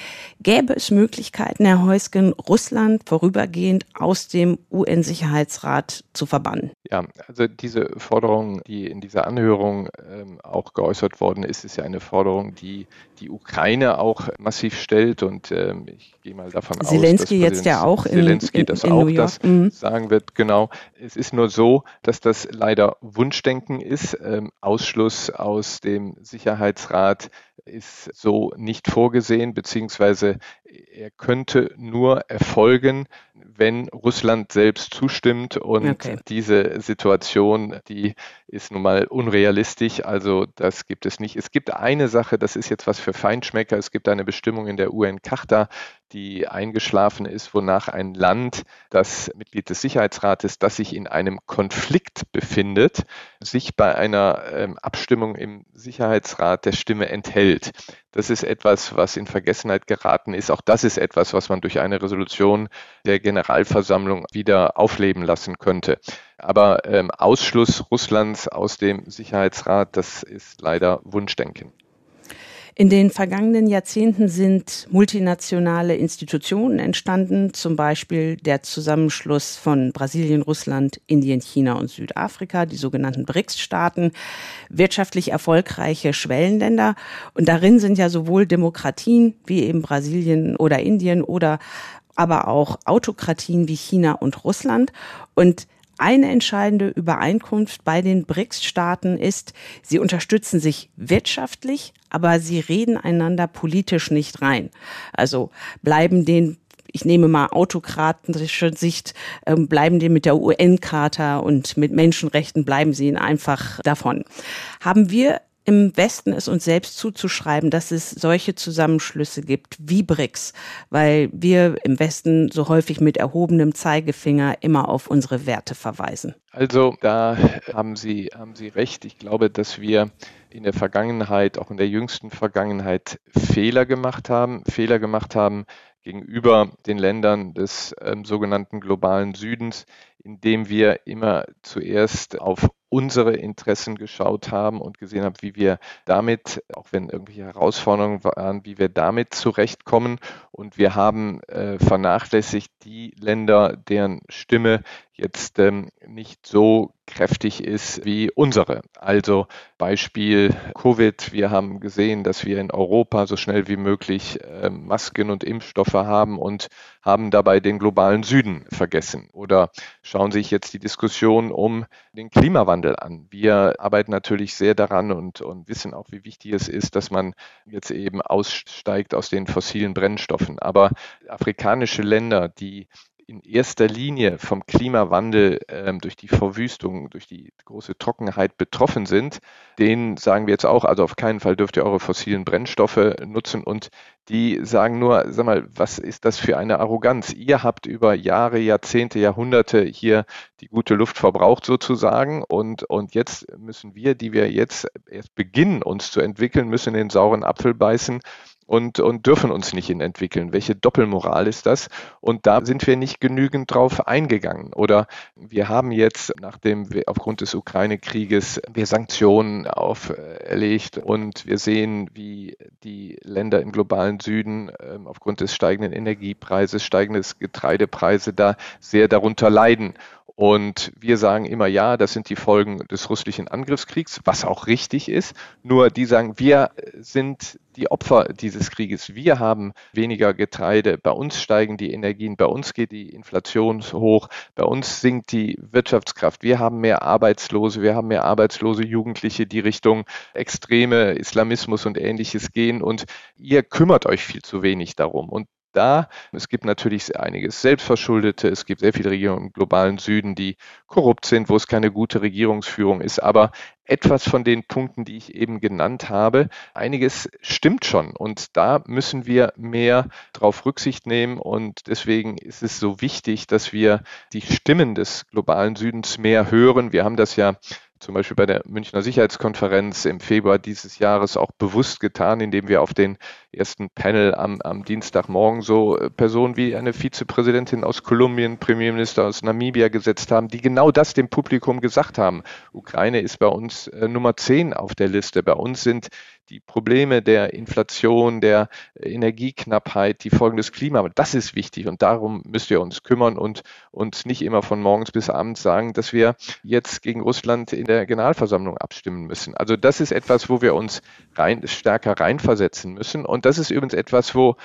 Gäbe es Möglichkeiten, Herr Heusgen, Russland vorübergehend aus dem UN-Sicherheitsrat Staat zu verbannen. Ja, also diese Forderung, die in dieser Anhörung ähm, auch geäußert worden ist, ist ja eine Forderung, die die Ukraine auch massiv stellt und ähm, ich gehe mal davon Zelensky aus, dass jetzt ja auch in, Zelensky in, das in auch das mhm. sagen wird. Genau. Es ist nur so, dass das leider Wunschdenken ist. Ähm, Ausschluss aus dem Sicherheitsrat ist so nicht vorgesehen, beziehungsweise er könnte nur erfolgen, wenn Russland selbst zustimmt und okay. diese Situation, die ist nun mal unrealistisch, also das gibt es nicht. Es gibt eine Sache, das ist jetzt was für Feinschmecker, es gibt eine Bestimmung in der UN-Charta, die eingeschlafen ist, wonach ein Land, das Mitglied des Sicherheitsrates, das sich in einem Konflikt befindet, sich bei einer ähm, Abstimmung im Sicherheitsrat der Stimme enthält. Das ist etwas, was in Vergessenheit geraten ist. Auch das ist etwas, was man durch eine Resolution der Generalversammlung wieder aufleben lassen könnte. Aber ähm, Ausschluss Russlands aus dem Sicherheitsrat, das ist leider Wunschdenken. In den vergangenen Jahrzehnten sind multinationale Institutionen entstanden, zum Beispiel der Zusammenschluss von Brasilien, Russland, Indien, China und Südafrika, die sogenannten BRICS-Staaten, wirtschaftlich erfolgreiche Schwellenländer. Und darin sind ja sowohl Demokratien wie eben Brasilien oder Indien oder aber auch Autokratien wie China und Russland. Und Eine entscheidende Übereinkunft bei den BRICS-Staaten ist, sie unterstützen sich wirtschaftlich, aber sie reden einander politisch nicht rein. Also bleiben den ich nehme mal autokratische Sicht, ähm, bleiben die mit der UN-Charta und mit Menschenrechten, bleiben sie einfach davon. Haben wir im Westen es uns selbst zuzuschreiben, dass es solche Zusammenschlüsse gibt wie BRICS, weil wir im Westen so häufig mit erhobenem Zeigefinger immer auf unsere Werte verweisen. Also da haben Sie, haben Sie recht. Ich glaube, dass wir in der Vergangenheit, auch in der jüngsten Vergangenheit, Fehler gemacht haben, Fehler gemacht haben gegenüber den Ländern des ähm, sogenannten globalen Südens, indem wir immer zuerst auf unsere Interessen geschaut haben und gesehen haben, wie wir damit, auch wenn irgendwelche Herausforderungen waren, wie wir damit zurechtkommen. Und wir haben äh, vernachlässigt die Länder, deren Stimme jetzt ähm, nicht so kräftig ist wie unsere. Also Beispiel Covid. Wir haben gesehen, dass wir in Europa so schnell wie möglich äh, Masken und Impfstoffe haben und haben dabei den globalen Süden vergessen. Oder schauen Sie sich jetzt die Diskussion um den Klimawandel an. Wir arbeiten natürlich sehr daran und, und wissen auch, wie wichtig es ist, dass man jetzt eben aussteigt aus den fossilen Brennstoffen. Aber afrikanische Länder, die in erster Linie vom Klimawandel ähm, durch die Verwüstung, durch die große Trockenheit betroffen sind, denen sagen wir jetzt auch, also auf keinen Fall dürft ihr eure fossilen Brennstoffe nutzen. Und die sagen nur, sag mal, was ist das für eine Arroganz? Ihr habt über Jahre, Jahrzehnte, Jahrhunderte hier die gute Luft verbraucht sozusagen. Und, und jetzt müssen wir, die wir jetzt erst beginnen, uns zu entwickeln, müssen den sauren Apfel beißen und, und dürfen uns nicht in entwickeln. Welche Doppelmoral ist das? Und da sind wir nicht genügend drauf eingegangen. Oder wir haben jetzt, nachdem wir aufgrund des Ukraine-Krieges wir Sanktionen auferlegt und wir sehen, wie die Länder im globalen Süden äh, aufgrund des steigenden Energiepreises, steigendes Getreidepreise da sehr darunter leiden. Und wir sagen immer, ja, das sind die Folgen des russischen Angriffskriegs, was auch richtig ist. Nur die sagen, wir sind die Opfer dieses Krieges. Wir haben weniger Getreide. Bei uns steigen die Energien. Bei uns geht die Inflation hoch. Bei uns sinkt die Wirtschaftskraft. Wir haben mehr Arbeitslose. Wir haben mehr arbeitslose Jugendliche, die Richtung extreme Islamismus und ähnliches gehen. Und ihr kümmert euch viel zu wenig darum. Und da. Es gibt natürlich einiges Selbstverschuldete. Es gibt sehr viele Regierungen im globalen Süden, die korrupt sind, wo es keine gute Regierungsführung ist. Aber etwas von den Punkten, die ich eben genannt habe, einiges stimmt schon. Und da müssen wir mehr darauf Rücksicht nehmen. Und deswegen ist es so wichtig, dass wir die Stimmen des globalen Südens mehr hören. Wir haben das ja zum Beispiel bei der Münchner Sicherheitskonferenz im Februar dieses Jahres auch bewusst getan, indem wir auf den ersten Panel am, am Dienstagmorgen so äh, Personen wie eine Vizepräsidentin aus Kolumbien, Premierminister aus Namibia gesetzt haben, die genau das dem Publikum gesagt haben. Ukraine ist bei uns äh, Nummer 10 auf der Liste. Bei uns sind die Probleme der Inflation, der Energieknappheit, die Folgen des Klimas, das ist wichtig und darum müsst ihr uns kümmern und uns nicht immer von morgens bis abends sagen, dass wir jetzt gegen Russland in der Generalversammlung abstimmen müssen. Also das ist etwas, wo wir uns rein, stärker reinversetzen müssen und das ist übrigens etwas, wo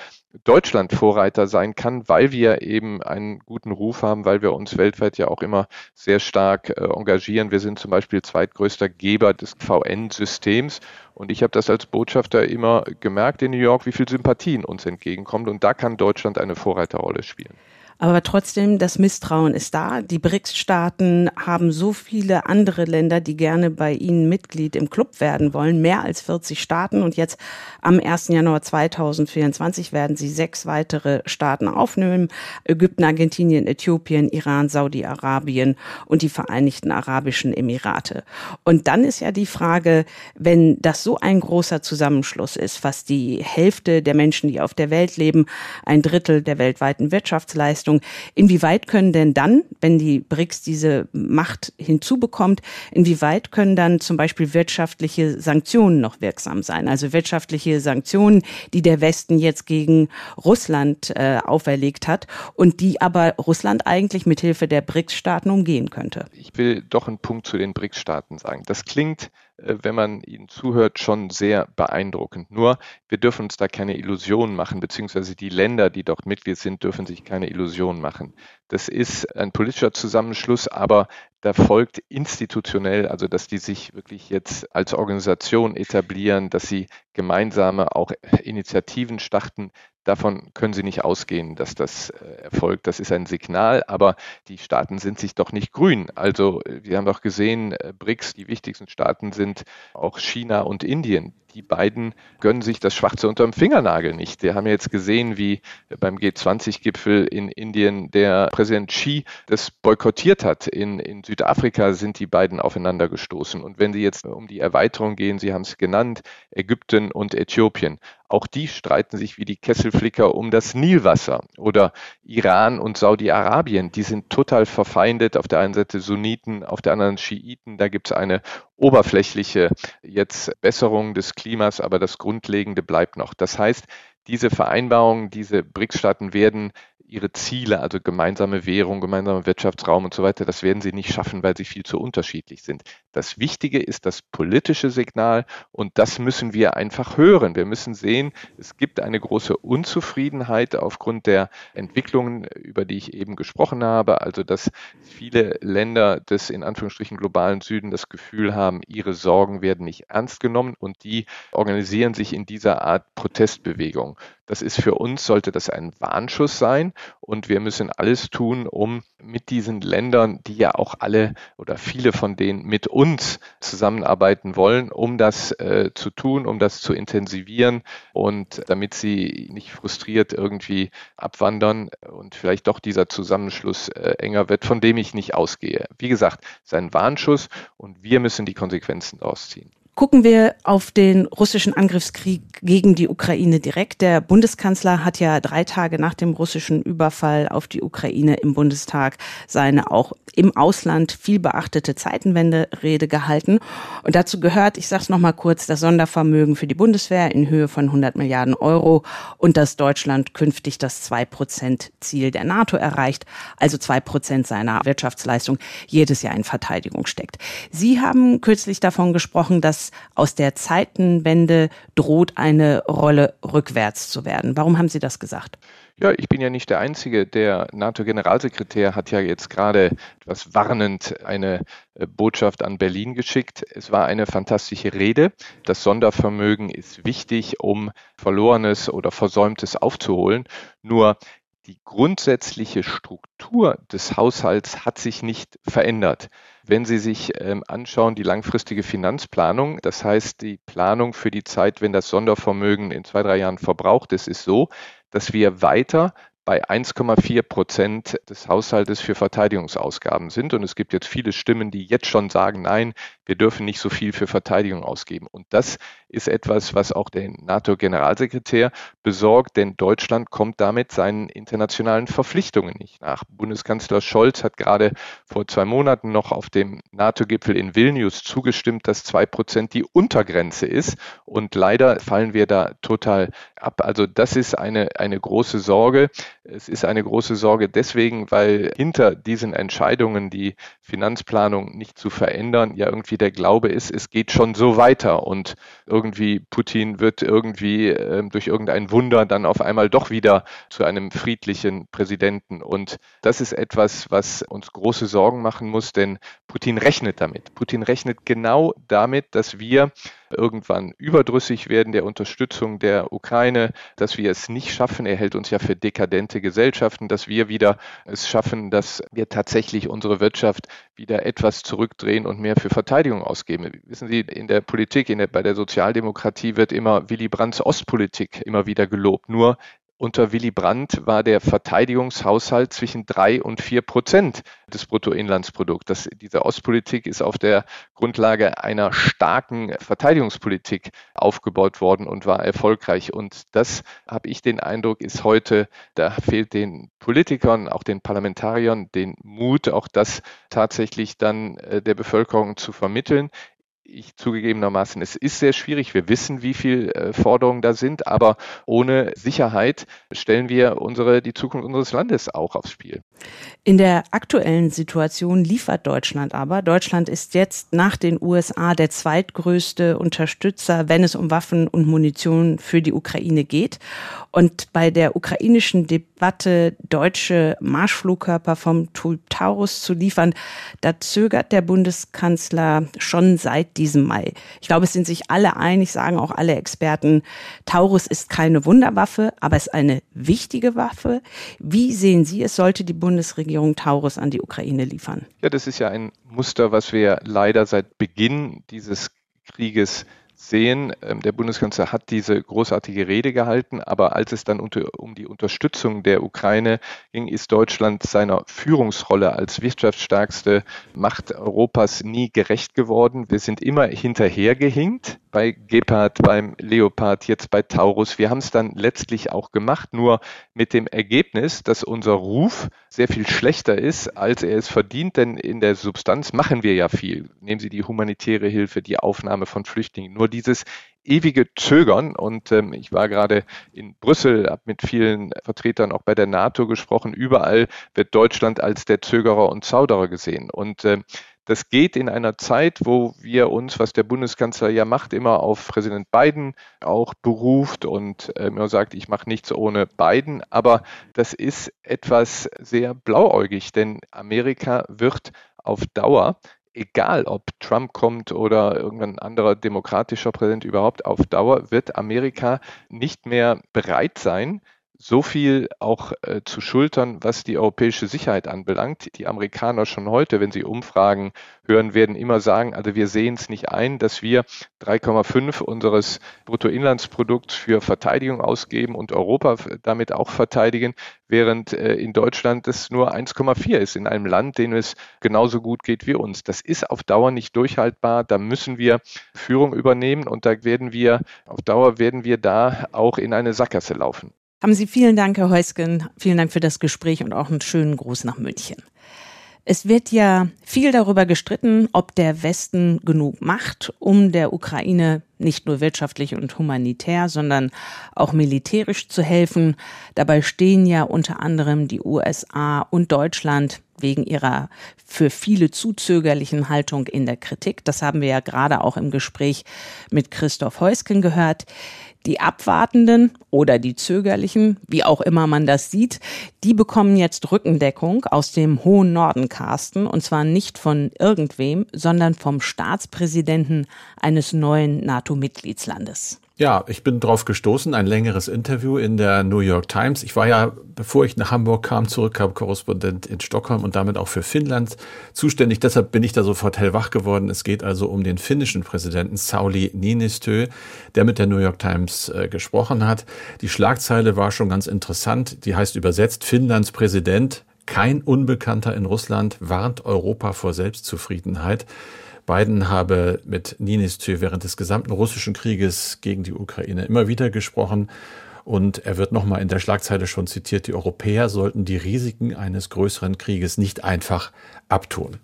Deutschland Vorreiter sein kann, weil wir eben einen guten Ruf haben, weil wir uns weltweit ja auch immer sehr stark äh, engagieren. Wir sind zum Beispiel zweitgrößter Geber des VN-Systems und ich habe das als Botschafter immer gemerkt in New York, wie viel Sympathien uns entgegenkommt und da kann Deutschland eine Vorreiterrolle spielen. Aber trotzdem, das Misstrauen ist da. Die BRICS-Staaten haben so viele andere Länder, die gerne bei ihnen Mitglied im Club werden wollen, mehr als 40 Staaten. Und jetzt am 1. Januar 2024 werden sie sechs weitere Staaten aufnehmen. Ägypten, Argentinien, Äthiopien, Iran, Saudi-Arabien und die Vereinigten Arabischen Emirate. Und dann ist ja die Frage, wenn das so ein großer Zusammenschluss ist, fast die Hälfte der Menschen, die auf der Welt leben, ein Drittel der weltweiten Wirtschaftsleistung, Richtung. Inwieweit können denn dann, wenn die BRICS diese Macht hinzubekommt, inwieweit können dann zum Beispiel wirtschaftliche Sanktionen noch wirksam sein? Also wirtschaftliche Sanktionen, die der Westen jetzt gegen Russland äh, auferlegt hat und die aber Russland eigentlich mit Hilfe der BRICS-Staaten umgehen könnte. Ich will doch einen Punkt zu den BRICS-Staaten sagen. Das klingt wenn man ihnen zuhört, schon sehr beeindruckend. Nur, wir dürfen uns da keine Illusionen machen, beziehungsweise die Länder, die dort Mitglied sind, dürfen sich keine Illusionen machen. Das ist ein politischer Zusammenschluss, aber da folgt institutionell, also dass die sich wirklich jetzt als Organisation etablieren, dass sie gemeinsame auch Initiativen starten, Davon können Sie nicht ausgehen, dass das äh, erfolgt. Das ist ein Signal, aber die Staaten sind sich doch nicht grün. Also äh, wir haben doch gesehen, äh, BRICS, die wichtigsten Staaten sind auch China und Indien. Die beiden gönnen sich das Schwarze unterm Fingernagel nicht. Wir haben jetzt gesehen, wie beim G20-Gipfel in Indien der Präsident Xi das boykottiert hat. In, in Südafrika sind die beiden aufeinander gestoßen. Und wenn Sie jetzt um die Erweiterung gehen, Sie haben es genannt, Ägypten und Äthiopien, auch die streiten sich wie die Kesselflicker um das Nilwasser. Oder Iran und Saudi-Arabien, die sind total verfeindet. Auf der einen Seite Sunniten, auf der anderen Schiiten. Da gibt es eine oberflächliche jetzt Besserung des Klimas, aber das Grundlegende bleibt noch. Das heißt, diese Vereinbarungen, diese BRICS-Staaten werden ihre Ziele, also gemeinsame Währung, gemeinsamer Wirtschaftsraum und so weiter, das werden sie nicht schaffen, weil sie viel zu unterschiedlich sind. Das Wichtige ist das politische Signal und das müssen wir einfach hören. Wir müssen sehen, es gibt eine große Unzufriedenheit aufgrund der Entwicklungen, über die ich eben gesprochen habe, also dass viele Länder des in Anführungsstrichen globalen Süden das Gefühl haben, ihre Sorgen werden nicht ernst genommen und die organisieren sich in dieser Art Protestbewegung. Das ist für uns, sollte das ein Warnschuss sein und wir müssen alles tun, um mit diesen Ländern, die ja auch alle oder viele von denen mit uns zusammenarbeiten wollen, um das äh, zu tun, um das zu intensivieren und damit sie nicht frustriert irgendwie abwandern und vielleicht doch dieser Zusammenschluss äh, enger wird, von dem ich nicht ausgehe. Wie gesagt, es ist ein Warnschuss und wir müssen die Konsequenzen daraus ziehen. Gucken wir auf den russischen Angriffskrieg gegen die Ukraine direkt. Der Bundeskanzler hat ja drei Tage nach dem russischen Überfall auf die Ukraine im Bundestag seine auch im Ausland viel beachtete Zeitenwende-Rede gehalten. Und dazu gehört, ich sage es nochmal kurz, das Sondervermögen für die Bundeswehr in Höhe von 100 Milliarden Euro und dass Deutschland künftig das 2-Prozent-Ziel der NATO erreicht, also 2 Prozent seiner Wirtschaftsleistung jedes Jahr in Verteidigung steckt. Sie haben kürzlich davon gesprochen, dass aus der Zeitenwende droht eine Rolle rückwärts zu werden. Warum haben Sie das gesagt? Ja, ich bin ja nicht der Einzige. Der NATO-Generalsekretär hat ja jetzt gerade etwas warnend eine äh, Botschaft an Berlin geschickt. Es war eine fantastische Rede. Das Sondervermögen ist wichtig, um Verlorenes oder Versäumtes aufzuholen. Nur die grundsätzliche Struktur des Haushalts hat sich nicht verändert. Wenn Sie sich ähm, anschauen, die langfristige Finanzplanung, das heißt die Planung für die Zeit, wenn das Sondervermögen in zwei, drei Jahren verbraucht ist, ist so, dass wir weiter bei 1,4 Prozent des Haushaltes für Verteidigungsausgaben sind. Und es gibt jetzt viele Stimmen, die jetzt schon sagen, nein, wir dürfen nicht so viel für Verteidigung ausgeben. Und das ist etwas, was auch der NATO-Generalsekretär besorgt, denn Deutschland kommt damit seinen internationalen Verpflichtungen nicht nach. Bundeskanzler Scholz hat gerade vor zwei Monaten noch auf dem NATO-Gipfel in Vilnius zugestimmt, dass zwei Prozent die Untergrenze ist. Und leider fallen wir da total ab. Also das ist eine, eine große Sorge. Es ist eine große Sorge deswegen, weil hinter diesen Entscheidungen, die Finanzplanung nicht zu verändern, ja irgendwie der Glaube ist, es geht schon so weiter und irgendwie Putin wird irgendwie äh, durch irgendein Wunder dann auf einmal doch wieder zu einem friedlichen Präsidenten. Und das ist etwas, was uns große Sorgen machen muss, denn Putin rechnet damit. Putin rechnet genau damit, dass wir irgendwann überdrüssig werden der Unterstützung der Ukraine, dass wir es nicht schaffen, er hält uns ja für dekadente Gesellschaften, dass wir wieder es schaffen, dass wir tatsächlich unsere Wirtschaft wieder etwas zurückdrehen und mehr für Verteidigung ausgeben. Wissen Sie, in der Politik, in der, bei der Sozialdemokratie wird immer Willy Brandts Ostpolitik immer wieder gelobt. Nur unter Willy Brandt war der Verteidigungshaushalt zwischen drei und vier Prozent des Bruttoinlandsprodukts. diese Ostpolitik ist auf der Grundlage einer starken Verteidigungspolitik aufgebaut worden und war erfolgreich. Und das, habe ich den Eindruck, ist heute, da fehlt den Politikern, auch den Parlamentariern, den Mut, auch das tatsächlich dann äh, der Bevölkerung zu vermitteln ich zugegebenermaßen, es ist sehr schwierig. Wir wissen, wie viel äh, Forderungen da sind, aber ohne Sicherheit stellen wir unsere, die Zukunft unseres Landes auch aufs Spiel. In der aktuellen Situation liefert Deutschland aber. Deutschland ist jetzt nach den USA der zweitgrößte Unterstützer, wenn es um Waffen und Munition für die Ukraine geht. Und bei der ukrainischen Debatte, deutsche Marschflugkörper vom Typ Taurus zu liefern, da zögert der Bundeskanzler schon seit diesem Mai. Ich glaube, es sind sich alle einig, sagen auch alle Experten, Taurus ist keine Wunderwaffe, aber es ist eine wichtige Waffe. Wie sehen Sie es? Sollte die Bundesregierung Regierung Taurus an die Ukraine liefern. Ja, das ist ja ein Muster, was wir leider seit Beginn dieses Krieges sehen. Ähm, der Bundeskanzler hat diese großartige Rede gehalten, aber als es dann unter, um die Unterstützung der Ukraine ging, ist Deutschland seiner Führungsrolle als wirtschaftsstärkste Macht Europas nie gerecht geworden. Wir sind immer hinterhergehinkt bei Gepard, beim Leopard, jetzt bei Taurus. Wir haben es dann letztlich auch gemacht, nur mit dem Ergebnis, dass unser Ruf sehr viel schlechter ist, als er es verdient, denn in der Substanz machen wir ja viel. Nehmen Sie die humanitäre Hilfe, die Aufnahme von Flüchtlingen. Nur dieses ewige Zögern. Und ähm, ich war gerade in Brüssel, habe mit vielen Vertretern auch bei der NATO gesprochen. Überall wird Deutschland als der Zögerer und Zauderer gesehen. Und ähm, das geht in einer Zeit, wo wir uns, was der Bundeskanzler ja macht, immer auf Präsident Biden auch beruft und immer sagt, ich mache nichts ohne Biden. Aber das ist etwas sehr blauäugig, denn Amerika wird auf Dauer egal ob Trump kommt oder irgendein anderer demokratischer Präsident überhaupt, auf Dauer wird Amerika nicht mehr bereit sein, so viel auch äh, zu schultern, was die europäische Sicherheit anbelangt. Die Amerikaner schon heute, wenn sie Umfragen hören, werden immer sagen, also wir sehen es nicht ein, dass wir 3,5 unseres Bruttoinlandsprodukts für Verteidigung ausgeben und Europa damit auch verteidigen, während äh, in Deutschland es nur 1,4 ist, in einem Land, dem es genauso gut geht wie uns. Das ist auf Dauer nicht durchhaltbar. Da müssen wir Führung übernehmen und da werden wir, auf Dauer werden wir da auch in eine Sackgasse laufen. Haben Sie vielen Dank, Herr Heusgen. Vielen Dank für das Gespräch und auch einen schönen Gruß nach München. Es wird ja viel darüber gestritten, ob der Westen genug macht, um der Ukraine nicht nur wirtschaftlich und humanitär, sondern auch militärisch zu helfen. Dabei stehen ja unter anderem die USA und Deutschland wegen ihrer für viele zuzögerlichen Haltung in der Kritik. Das haben wir ja gerade auch im Gespräch mit Christoph Heusken gehört. Die Abwartenden oder die Zögerlichen, wie auch immer man das sieht, die bekommen jetzt Rückendeckung aus dem hohen Norden, Carsten, und zwar nicht von irgendwem, sondern vom Staatspräsidenten eines neuen NATO-Mitgliedslandes. Ja, ich bin drauf gestoßen, ein längeres Interview in der New York Times. Ich war ja, bevor ich nach Hamburg kam, zurückkam, Korrespondent in Stockholm und damit auch für Finnland zuständig. Deshalb bin ich da sofort hellwach geworden. Es geht also um den finnischen Präsidenten Sauli Niinistö, der mit der New York Times äh, gesprochen hat. Die Schlagzeile war schon ganz interessant. Die heißt übersetzt Finnlands Präsident, kein Unbekannter in Russland, warnt Europa vor Selbstzufriedenheit. Biden habe mit Ninistö während des gesamten russischen Krieges gegen die Ukraine immer wieder gesprochen. Und er wird nochmal in der Schlagzeile schon zitiert, die Europäer sollten die Risiken eines größeren Krieges nicht einfach abtun.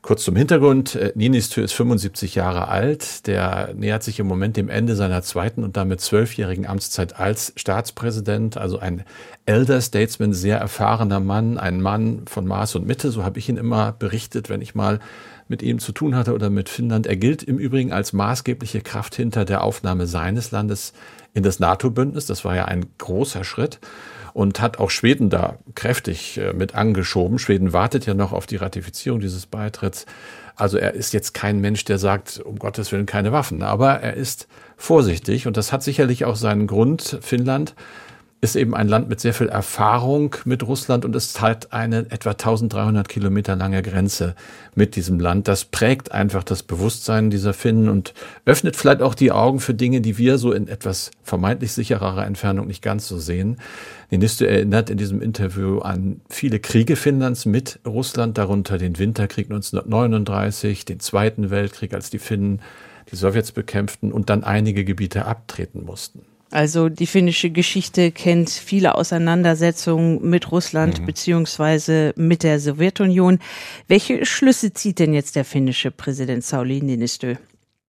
Kurz zum Hintergrund. Äh, Ninistö ist 75 Jahre alt. Der nähert sich im Moment dem Ende seiner zweiten und damit zwölfjährigen Amtszeit als Staatspräsident. Also ein Elder Statesman, sehr erfahrener Mann, ein Mann von Maß und Mitte. So habe ich ihn immer berichtet, wenn ich mal mit ihm zu tun hatte oder mit Finnland. Er gilt im Übrigen als maßgebliche Kraft hinter der Aufnahme seines Landes in das NATO-Bündnis. Das war ja ein großer Schritt und hat auch Schweden da kräftig äh, mit angeschoben. Schweden wartet ja noch auf die Ratifizierung dieses Beitritts. Also er ist jetzt kein Mensch, der sagt, um Gottes Willen keine Waffen, aber er ist vorsichtig und das hat sicherlich auch seinen Grund. Finnland ist eben ein Land mit sehr viel Erfahrung mit Russland und es hat eine etwa 1300 Kilometer lange Grenze mit diesem Land. Das prägt einfach das Bewusstsein dieser Finnen und öffnet vielleicht auch die Augen für Dinge, die wir so in etwas vermeintlich sichererer Entfernung nicht ganz so sehen. Ninisto erinnert in diesem Interview an viele Kriege Finnlands mit Russland, darunter den Winterkrieg 1939, den Zweiten Weltkrieg, als die Finnen die Sowjets bekämpften und dann einige Gebiete abtreten mussten. Also die finnische Geschichte kennt viele Auseinandersetzungen mit Russland mhm. beziehungsweise mit der Sowjetunion. Welche Schlüsse zieht denn jetzt der finnische Präsident Sauli Niinistö?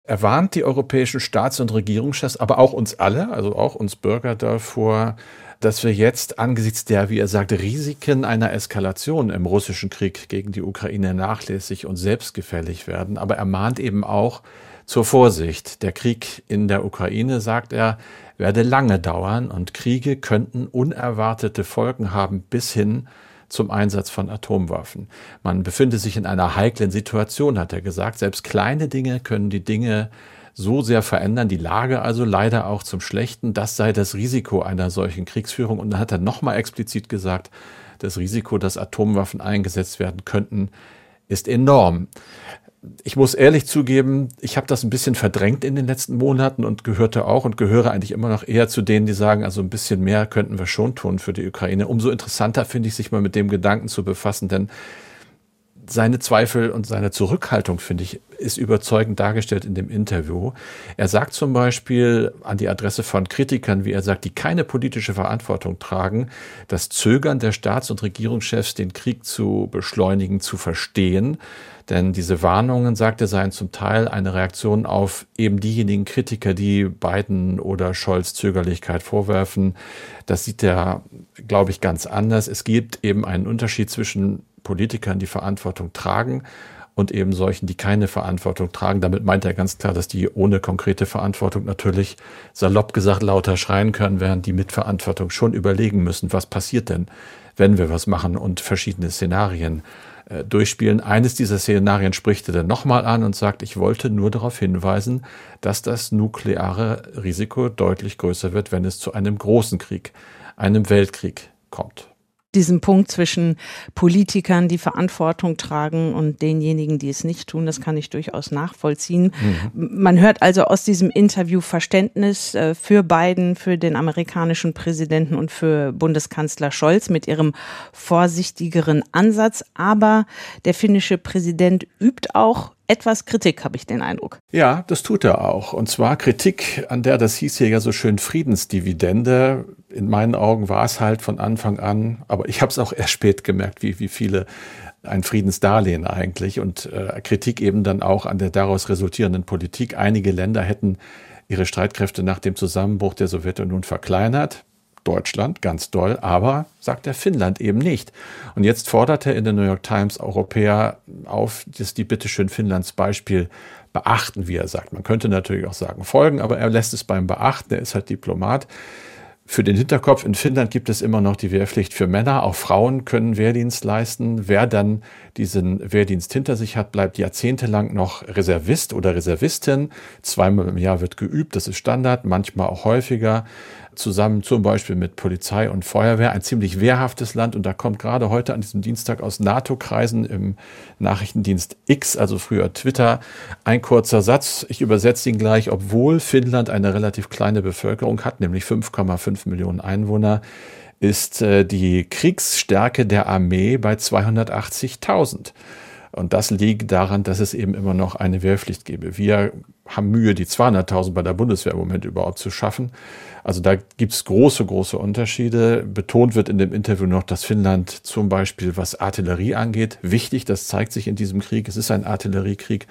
Er warnt die europäischen Staats- und Regierungschefs, aber auch uns alle, also auch uns Bürger davor, dass wir jetzt angesichts der, wie er sagt, Risiken einer Eskalation im russischen Krieg gegen die Ukraine nachlässig und selbstgefällig werden. Aber er mahnt eben auch zur Vorsicht. Der Krieg in der Ukraine, sagt er, werde lange dauern und Kriege könnten unerwartete Folgen haben bis hin zum Einsatz von Atomwaffen. Man befinde sich in einer heiklen Situation, hat er gesagt. Selbst kleine Dinge können die Dinge so sehr verändern, die Lage also leider auch zum Schlechten. Das sei das Risiko einer solchen Kriegsführung. Und dann hat er nochmal explizit gesagt, das Risiko, dass Atomwaffen eingesetzt werden könnten, ist enorm ich muss ehrlich zugeben, ich habe das ein bisschen verdrängt in den letzten Monaten und gehörte auch und gehöre eigentlich immer noch eher zu denen, die sagen, also ein bisschen mehr könnten wir schon tun für die Ukraine. Umso interessanter finde ich, sich mal mit dem Gedanken zu befassen, denn seine Zweifel und seine Zurückhaltung, finde ich, ist überzeugend dargestellt in dem Interview. Er sagt zum Beispiel an die Adresse von Kritikern, wie er sagt, die keine politische Verantwortung tragen, das Zögern der Staats- und Regierungschefs, den Krieg zu beschleunigen, zu verstehen. Denn diese Warnungen, sagt er, seien zum Teil eine Reaktion auf eben diejenigen Kritiker, die Biden oder Scholz Zögerlichkeit vorwerfen. Das sieht er, glaube ich, ganz anders. Es gibt eben einen Unterschied zwischen Politikern, die Verantwortung tragen und eben solchen, die keine Verantwortung tragen. Damit meint er ganz klar, dass die ohne konkrete Verantwortung natürlich salopp gesagt lauter schreien können, während die mit Verantwortung schon überlegen müssen, was passiert denn, wenn wir was machen und verschiedene Szenarien äh, durchspielen. Eines dieser Szenarien spricht er dann nochmal an und sagt, ich wollte nur darauf hinweisen, dass das nukleare Risiko deutlich größer wird, wenn es zu einem großen Krieg, einem Weltkrieg kommt diesen Punkt zwischen Politikern, die Verantwortung tragen und denjenigen, die es nicht tun, das kann ich durchaus nachvollziehen. Mhm. Man hört also aus diesem Interview Verständnis äh, für Biden, für den amerikanischen Präsidenten und für Bundeskanzler Scholz mit ihrem vorsichtigeren Ansatz. Aber der finnische Präsident übt auch etwas Kritik, habe ich den Eindruck. Ja, das tut er auch. Und zwar Kritik, an der das hieß hier ja so schön Friedensdividende. In meinen Augen war es halt von Anfang an, aber ich habe es auch erst spät gemerkt, wie, wie viele ein Friedensdarlehen eigentlich und äh, Kritik eben dann auch an der daraus resultierenden Politik. Einige Länder hätten ihre Streitkräfte nach dem Zusammenbruch der Sowjetunion verkleinert. Deutschland ganz doll, aber sagt er Finnland eben nicht. Und jetzt fordert er in der New York Times Europäer auf, dass die bitteschön Finnlands Beispiel beachten, wie er sagt. Man könnte natürlich auch sagen folgen, aber er lässt es beim Beachten. Er ist halt Diplomat. Für den Hinterkopf, in Finnland gibt es immer noch die Wehrpflicht für Männer. Auch Frauen können Wehrdienst leisten. Wer dann diesen Wehrdienst hinter sich hat, bleibt jahrzehntelang noch Reservist oder Reservistin. Zweimal im Jahr wird geübt, das ist Standard, manchmal auch häufiger zusammen zum Beispiel mit Polizei und Feuerwehr. Ein ziemlich wehrhaftes Land und da kommt gerade heute an diesem Dienstag aus NATO-Kreisen im Nachrichtendienst X, also früher Twitter, ein kurzer Satz. Ich übersetze ihn gleich. Obwohl Finnland eine relativ kleine Bevölkerung hat, nämlich 5,5 Millionen Einwohner, ist äh, die Kriegsstärke der Armee bei 280.000. Und das liegt daran, dass es eben immer noch eine Wehrpflicht gäbe. Wir haben Mühe, die 200.000 bei der Bundeswehr im Moment überhaupt zu schaffen. Also da gibt es große, große Unterschiede. Betont wird in dem Interview noch, dass Finnland zum Beispiel, was Artillerie angeht, wichtig, das zeigt sich in diesem Krieg, es ist ein Artilleriekrieg,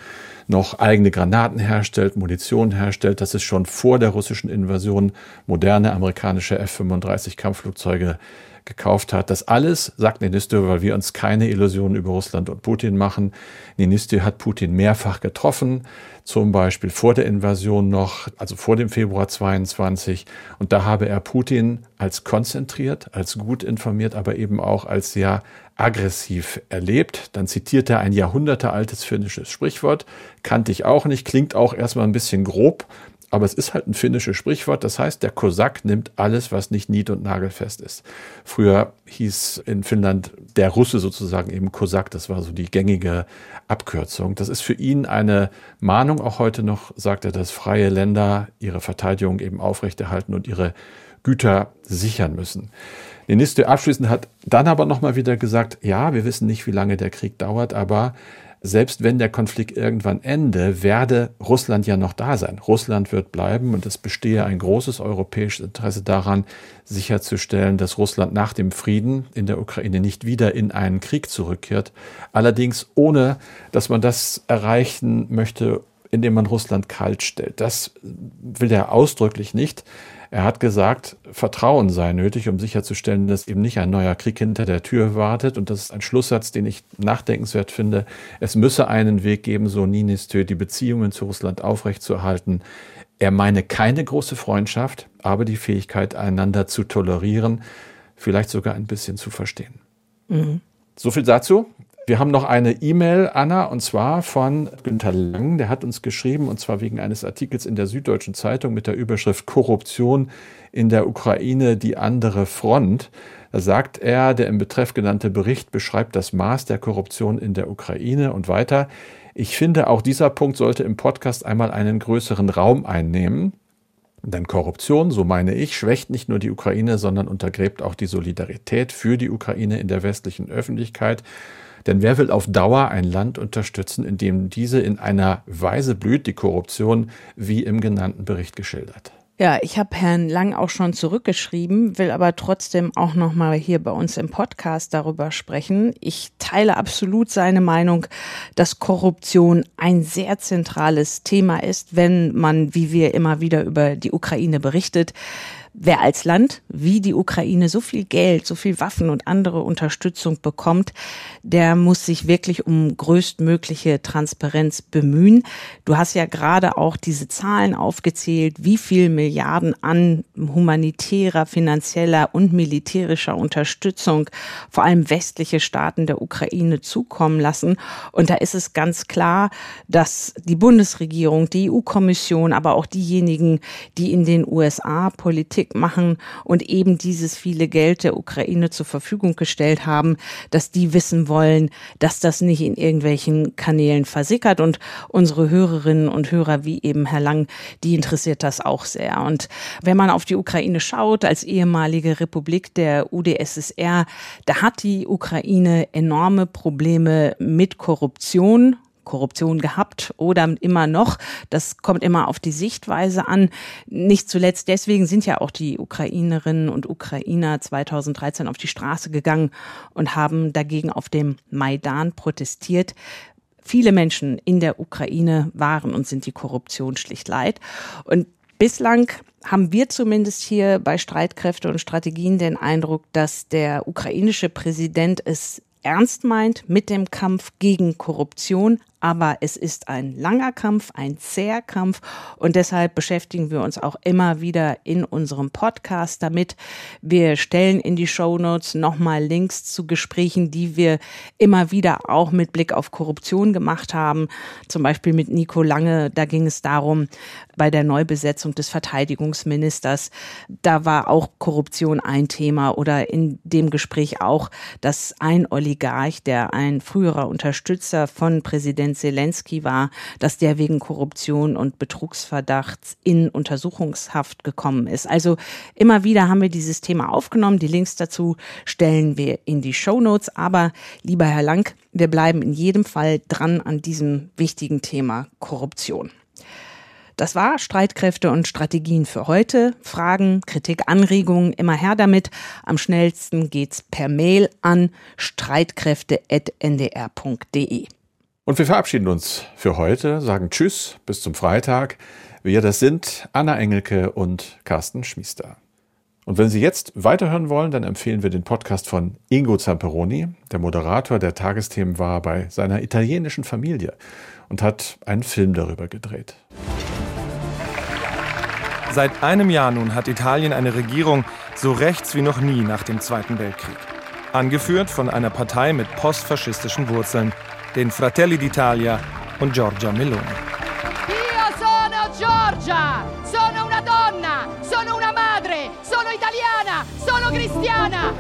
noch eigene Granaten herstellt, Munition herstellt, dass es schon vor der russischen Invasion. Moderne amerikanische F-35 Kampfflugzeuge gekauft hat. Das alles, sagt Nenistö, weil wir uns keine Illusionen über Russland und Putin machen. Nenistö hat Putin mehrfach getroffen, zum Beispiel vor der Invasion noch, also vor dem Februar 22. Und da habe er Putin als konzentriert, als gut informiert, aber eben auch als sehr aggressiv erlebt. Dann zitiert er ein jahrhundertealtes finnisches Sprichwort, kannte ich auch nicht, klingt auch erstmal ein bisschen grob, aber es ist halt ein finnisches Sprichwort. Das heißt, der Kosak nimmt alles, was nicht nied- und nagelfest ist. Früher hieß in Finnland der Russe sozusagen eben Kosak. Das war so die gängige Abkürzung. Das ist für ihn eine Mahnung auch heute noch, sagt er, dass freie Länder ihre Verteidigung eben aufrechterhalten und ihre Güter sichern müssen. Minister abschließend hat dann aber nochmal wieder gesagt, ja, wir wissen nicht, wie lange der Krieg dauert, aber selbst wenn der Konflikt irgendwann ende, werde Russland ja noch da sein. Russland wird bleiben und es bestehe ein großes europäisches Interesse daran, sicherzustellen, dass Russland nach dem Frieden in der Ukraine nicht wieder in einen Krieg zurückkehrt. Allerdings ohne, dass man das erreichen möchte, indem man Russland kalt stellt. Das will er ausdrücklich nicht. Er hat gesagt, Vertrauen sei nötig, um sicherzustellen, dass eben nicht ein neuer Krieg hinter der Tür wartet. Und das ist ein Schlusssatz, den ich nachdenkenswert finde. Es müsse einen Weg geben, so Ninistö, die Beziehungen zu Russland aufrechtzuerhalten. Er meine keine große Freundschaft, aber die Fähigkeit, einander zu tolerieren, vielleicht sogar ein bisschen zu verstehen. Mhm. So viel dazu. Wir haben noch eine E-Mail, Anna, und zwar von Günter Lang. Der hat uns geschrieben, und zwar wegen eines Artikels in der Süddeutschen Zeitung mit der Überschrift Korruption in der Ukraine, die andere Front. Da sagt er, der im Betreff genannte Bericht beschreibt das Maß der Korruption in der Ukraine und weiter. Ich finde, auch dieser Punkt sollte im Podcast einmal einen größeren Raum einnehmen. Denn Korruption, so meine ich, schwächt nicht nur die Ukraine, sondern untergräbt auch die Solidarität für die Ukraine in der westlichen Öffentlichkeit. Denn wer will auf Dauer ein Land unterstützen, in dem diese in einer Weise blüht, die Korruption, wie im genannten Bericht geschildert? Ja, ich habe Herrn Lang auch schon zurückgeschrieben, will aber trotzdem auch noch mal hier bei uns im Podcast darüber sprechen. Ich teile absolut seine Meinung, dass Korruption ein sehr zentrales Thema ist, wenn man, wie wir immer wieder über die Ukraine berichtet, Wer als Land wie die Ukraine so viel Geld, so viel Waffen und andere Unterstützung bekommt, der muss sich wirklich um größtmögliche Transparenz bemühen. Du hast ja gerade auch diese Zahlen aufgezählt, wie viel Milliarden an humanitärer, finanzieller und militärischer Unterstützung vor allem westliche Staaten der Ukraine zukommen lassen. Und da ist es ganz klar, dass die Bundesregierung, die EU-Kommission, aber auch diejenigen, die in den USA Politik Politik machen und eben dieses viele Geld der Ukraine zur Verfügung gestellt haben, dass die wissen wollen, dass das nicht in irgendwelchen Kanälen versickert. Und unsere Hörerinnen und Hörer, wie eben Herr Lang, die interessiert das auch sehr. Und wenn man auf die Ukraine schaut, als ehemalige Republik der UdSSR, da hat die Ukraine enorme Probleme mit Korruption Korruption gehabt oder immer noch. Das kommt immer auf die Sichtweise an. Nicht zuletzt deswegen sind ja auch die Ukrainerinnen und Ukrainer 2013 auf die Straße gegangen und haben dagegen auf dem Maidan protestiert. Viele Menschen in der Ukraine waren und sind die Korruption schlicht leid. Und bislang haben wir zumindest hier bei Streitkräfte und Strategien den Eindruck, dass der ukrainische Präsident es ernst meint mit dem Kampf gegen Korruption, aber es ist ein langer Kampf, ein zäher Kampf und deshalb beschäftigen wir uns auch immer wieder in unserem Podcast damit. Wir stellen in die Show Notes nochmal Links zu Gesprächen, die wir immer wieder auch mit Blick auf Korruption gemacht haben. Zum Beispiel mit Nico Lange, da ging es darum, bei der Neubesetzung des Verteidigungsministers, da war auch Korruption ein Thema oder in dem Gespräch auch, dass ein Oligarch, der ein früherer Unterstützer von Präsident Präsident Zelensky war, dass der wegen Korruption und Betrugsverdachts in Untersuchungshaft gekommen ist. Also immer wieder haben wir dieses Thema aufgenommen. Die Links dazu stellen wir in die Show Notes. Aber lieber Herr Lang, wir bleiben in jedem Fall dran an diesem wichtigen Thema Korruption. Das war Streitkräfte und Strategien für heute. Fragen, Kritik, Anregungen, immer her damit. Am schnellsten geht's per Mail an streitkräfte.ndr.de. Und wir verabschieden uns für heute, sagen Tschüss, bis zum Freitag. Wir, das sind Anna Engelke und Carsten Schmiester. Und wenn Sie jetzt weiterhören wollen, dann empfehlen wir den Podcast von Ingo Zamperoni. Der Moderator der Tagesthemen war bei seiner italienischen Familie und hat einen Film darüber gedreht. Seit einem Jahr nun hat Italien eine Regierung so rechts wie noch nie nach dem Zweiten Weltkrieg. Angeführt von einer Partei mit postfaschistischen Wurzeln, den Fratelli d'Italia und Giorgia Meloni. Io sono Giorgia, sono una donna, sono una madre, sono italiana, sono cristiana.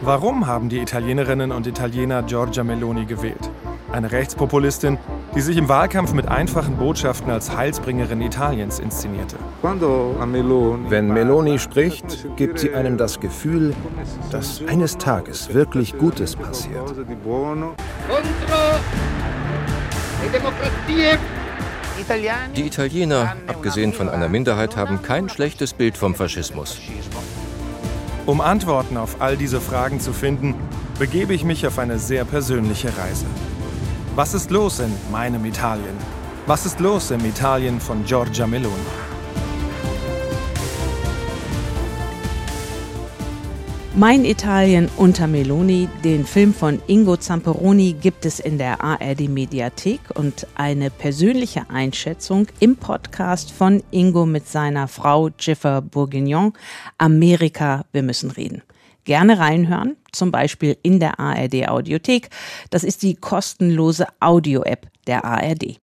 Warum haben die Italienerinnen und Italiener Giorgia Meloni gewählt? Eine Rechtspopulistin, die sich im Wahlkampf mit einfachen Botschaften als Heilsbringerin Italiens inszenierte. Wenn Meloni spricht, gibt sie einem das Gefühl, dass eines Tages wirklich Gutes passiert. Die Italiener, abgesehen von einer Minderheit, haben kein schlechtes Bild vom Faschismus. Um Antworten auf all diese Fragen zu finden, begebe ich mich auf eine sehr persönliche Reise. Was ist los in meinem Italien? Was ist los im Italien von Giorgia Meloni? Mein Italien unter Meloni, den Film von Ingo Zamperoni gibt es in der ARD Mediathek und eine persönliche Einschätzung im Podcast von Ingo mit seiner Frau Jiffer Bourguignon Amerika, wir müssen reden. Gerne reinhören, zum Beispiel in der ARD Audiothek. Das ist die kostenlose Audio-App der ARD.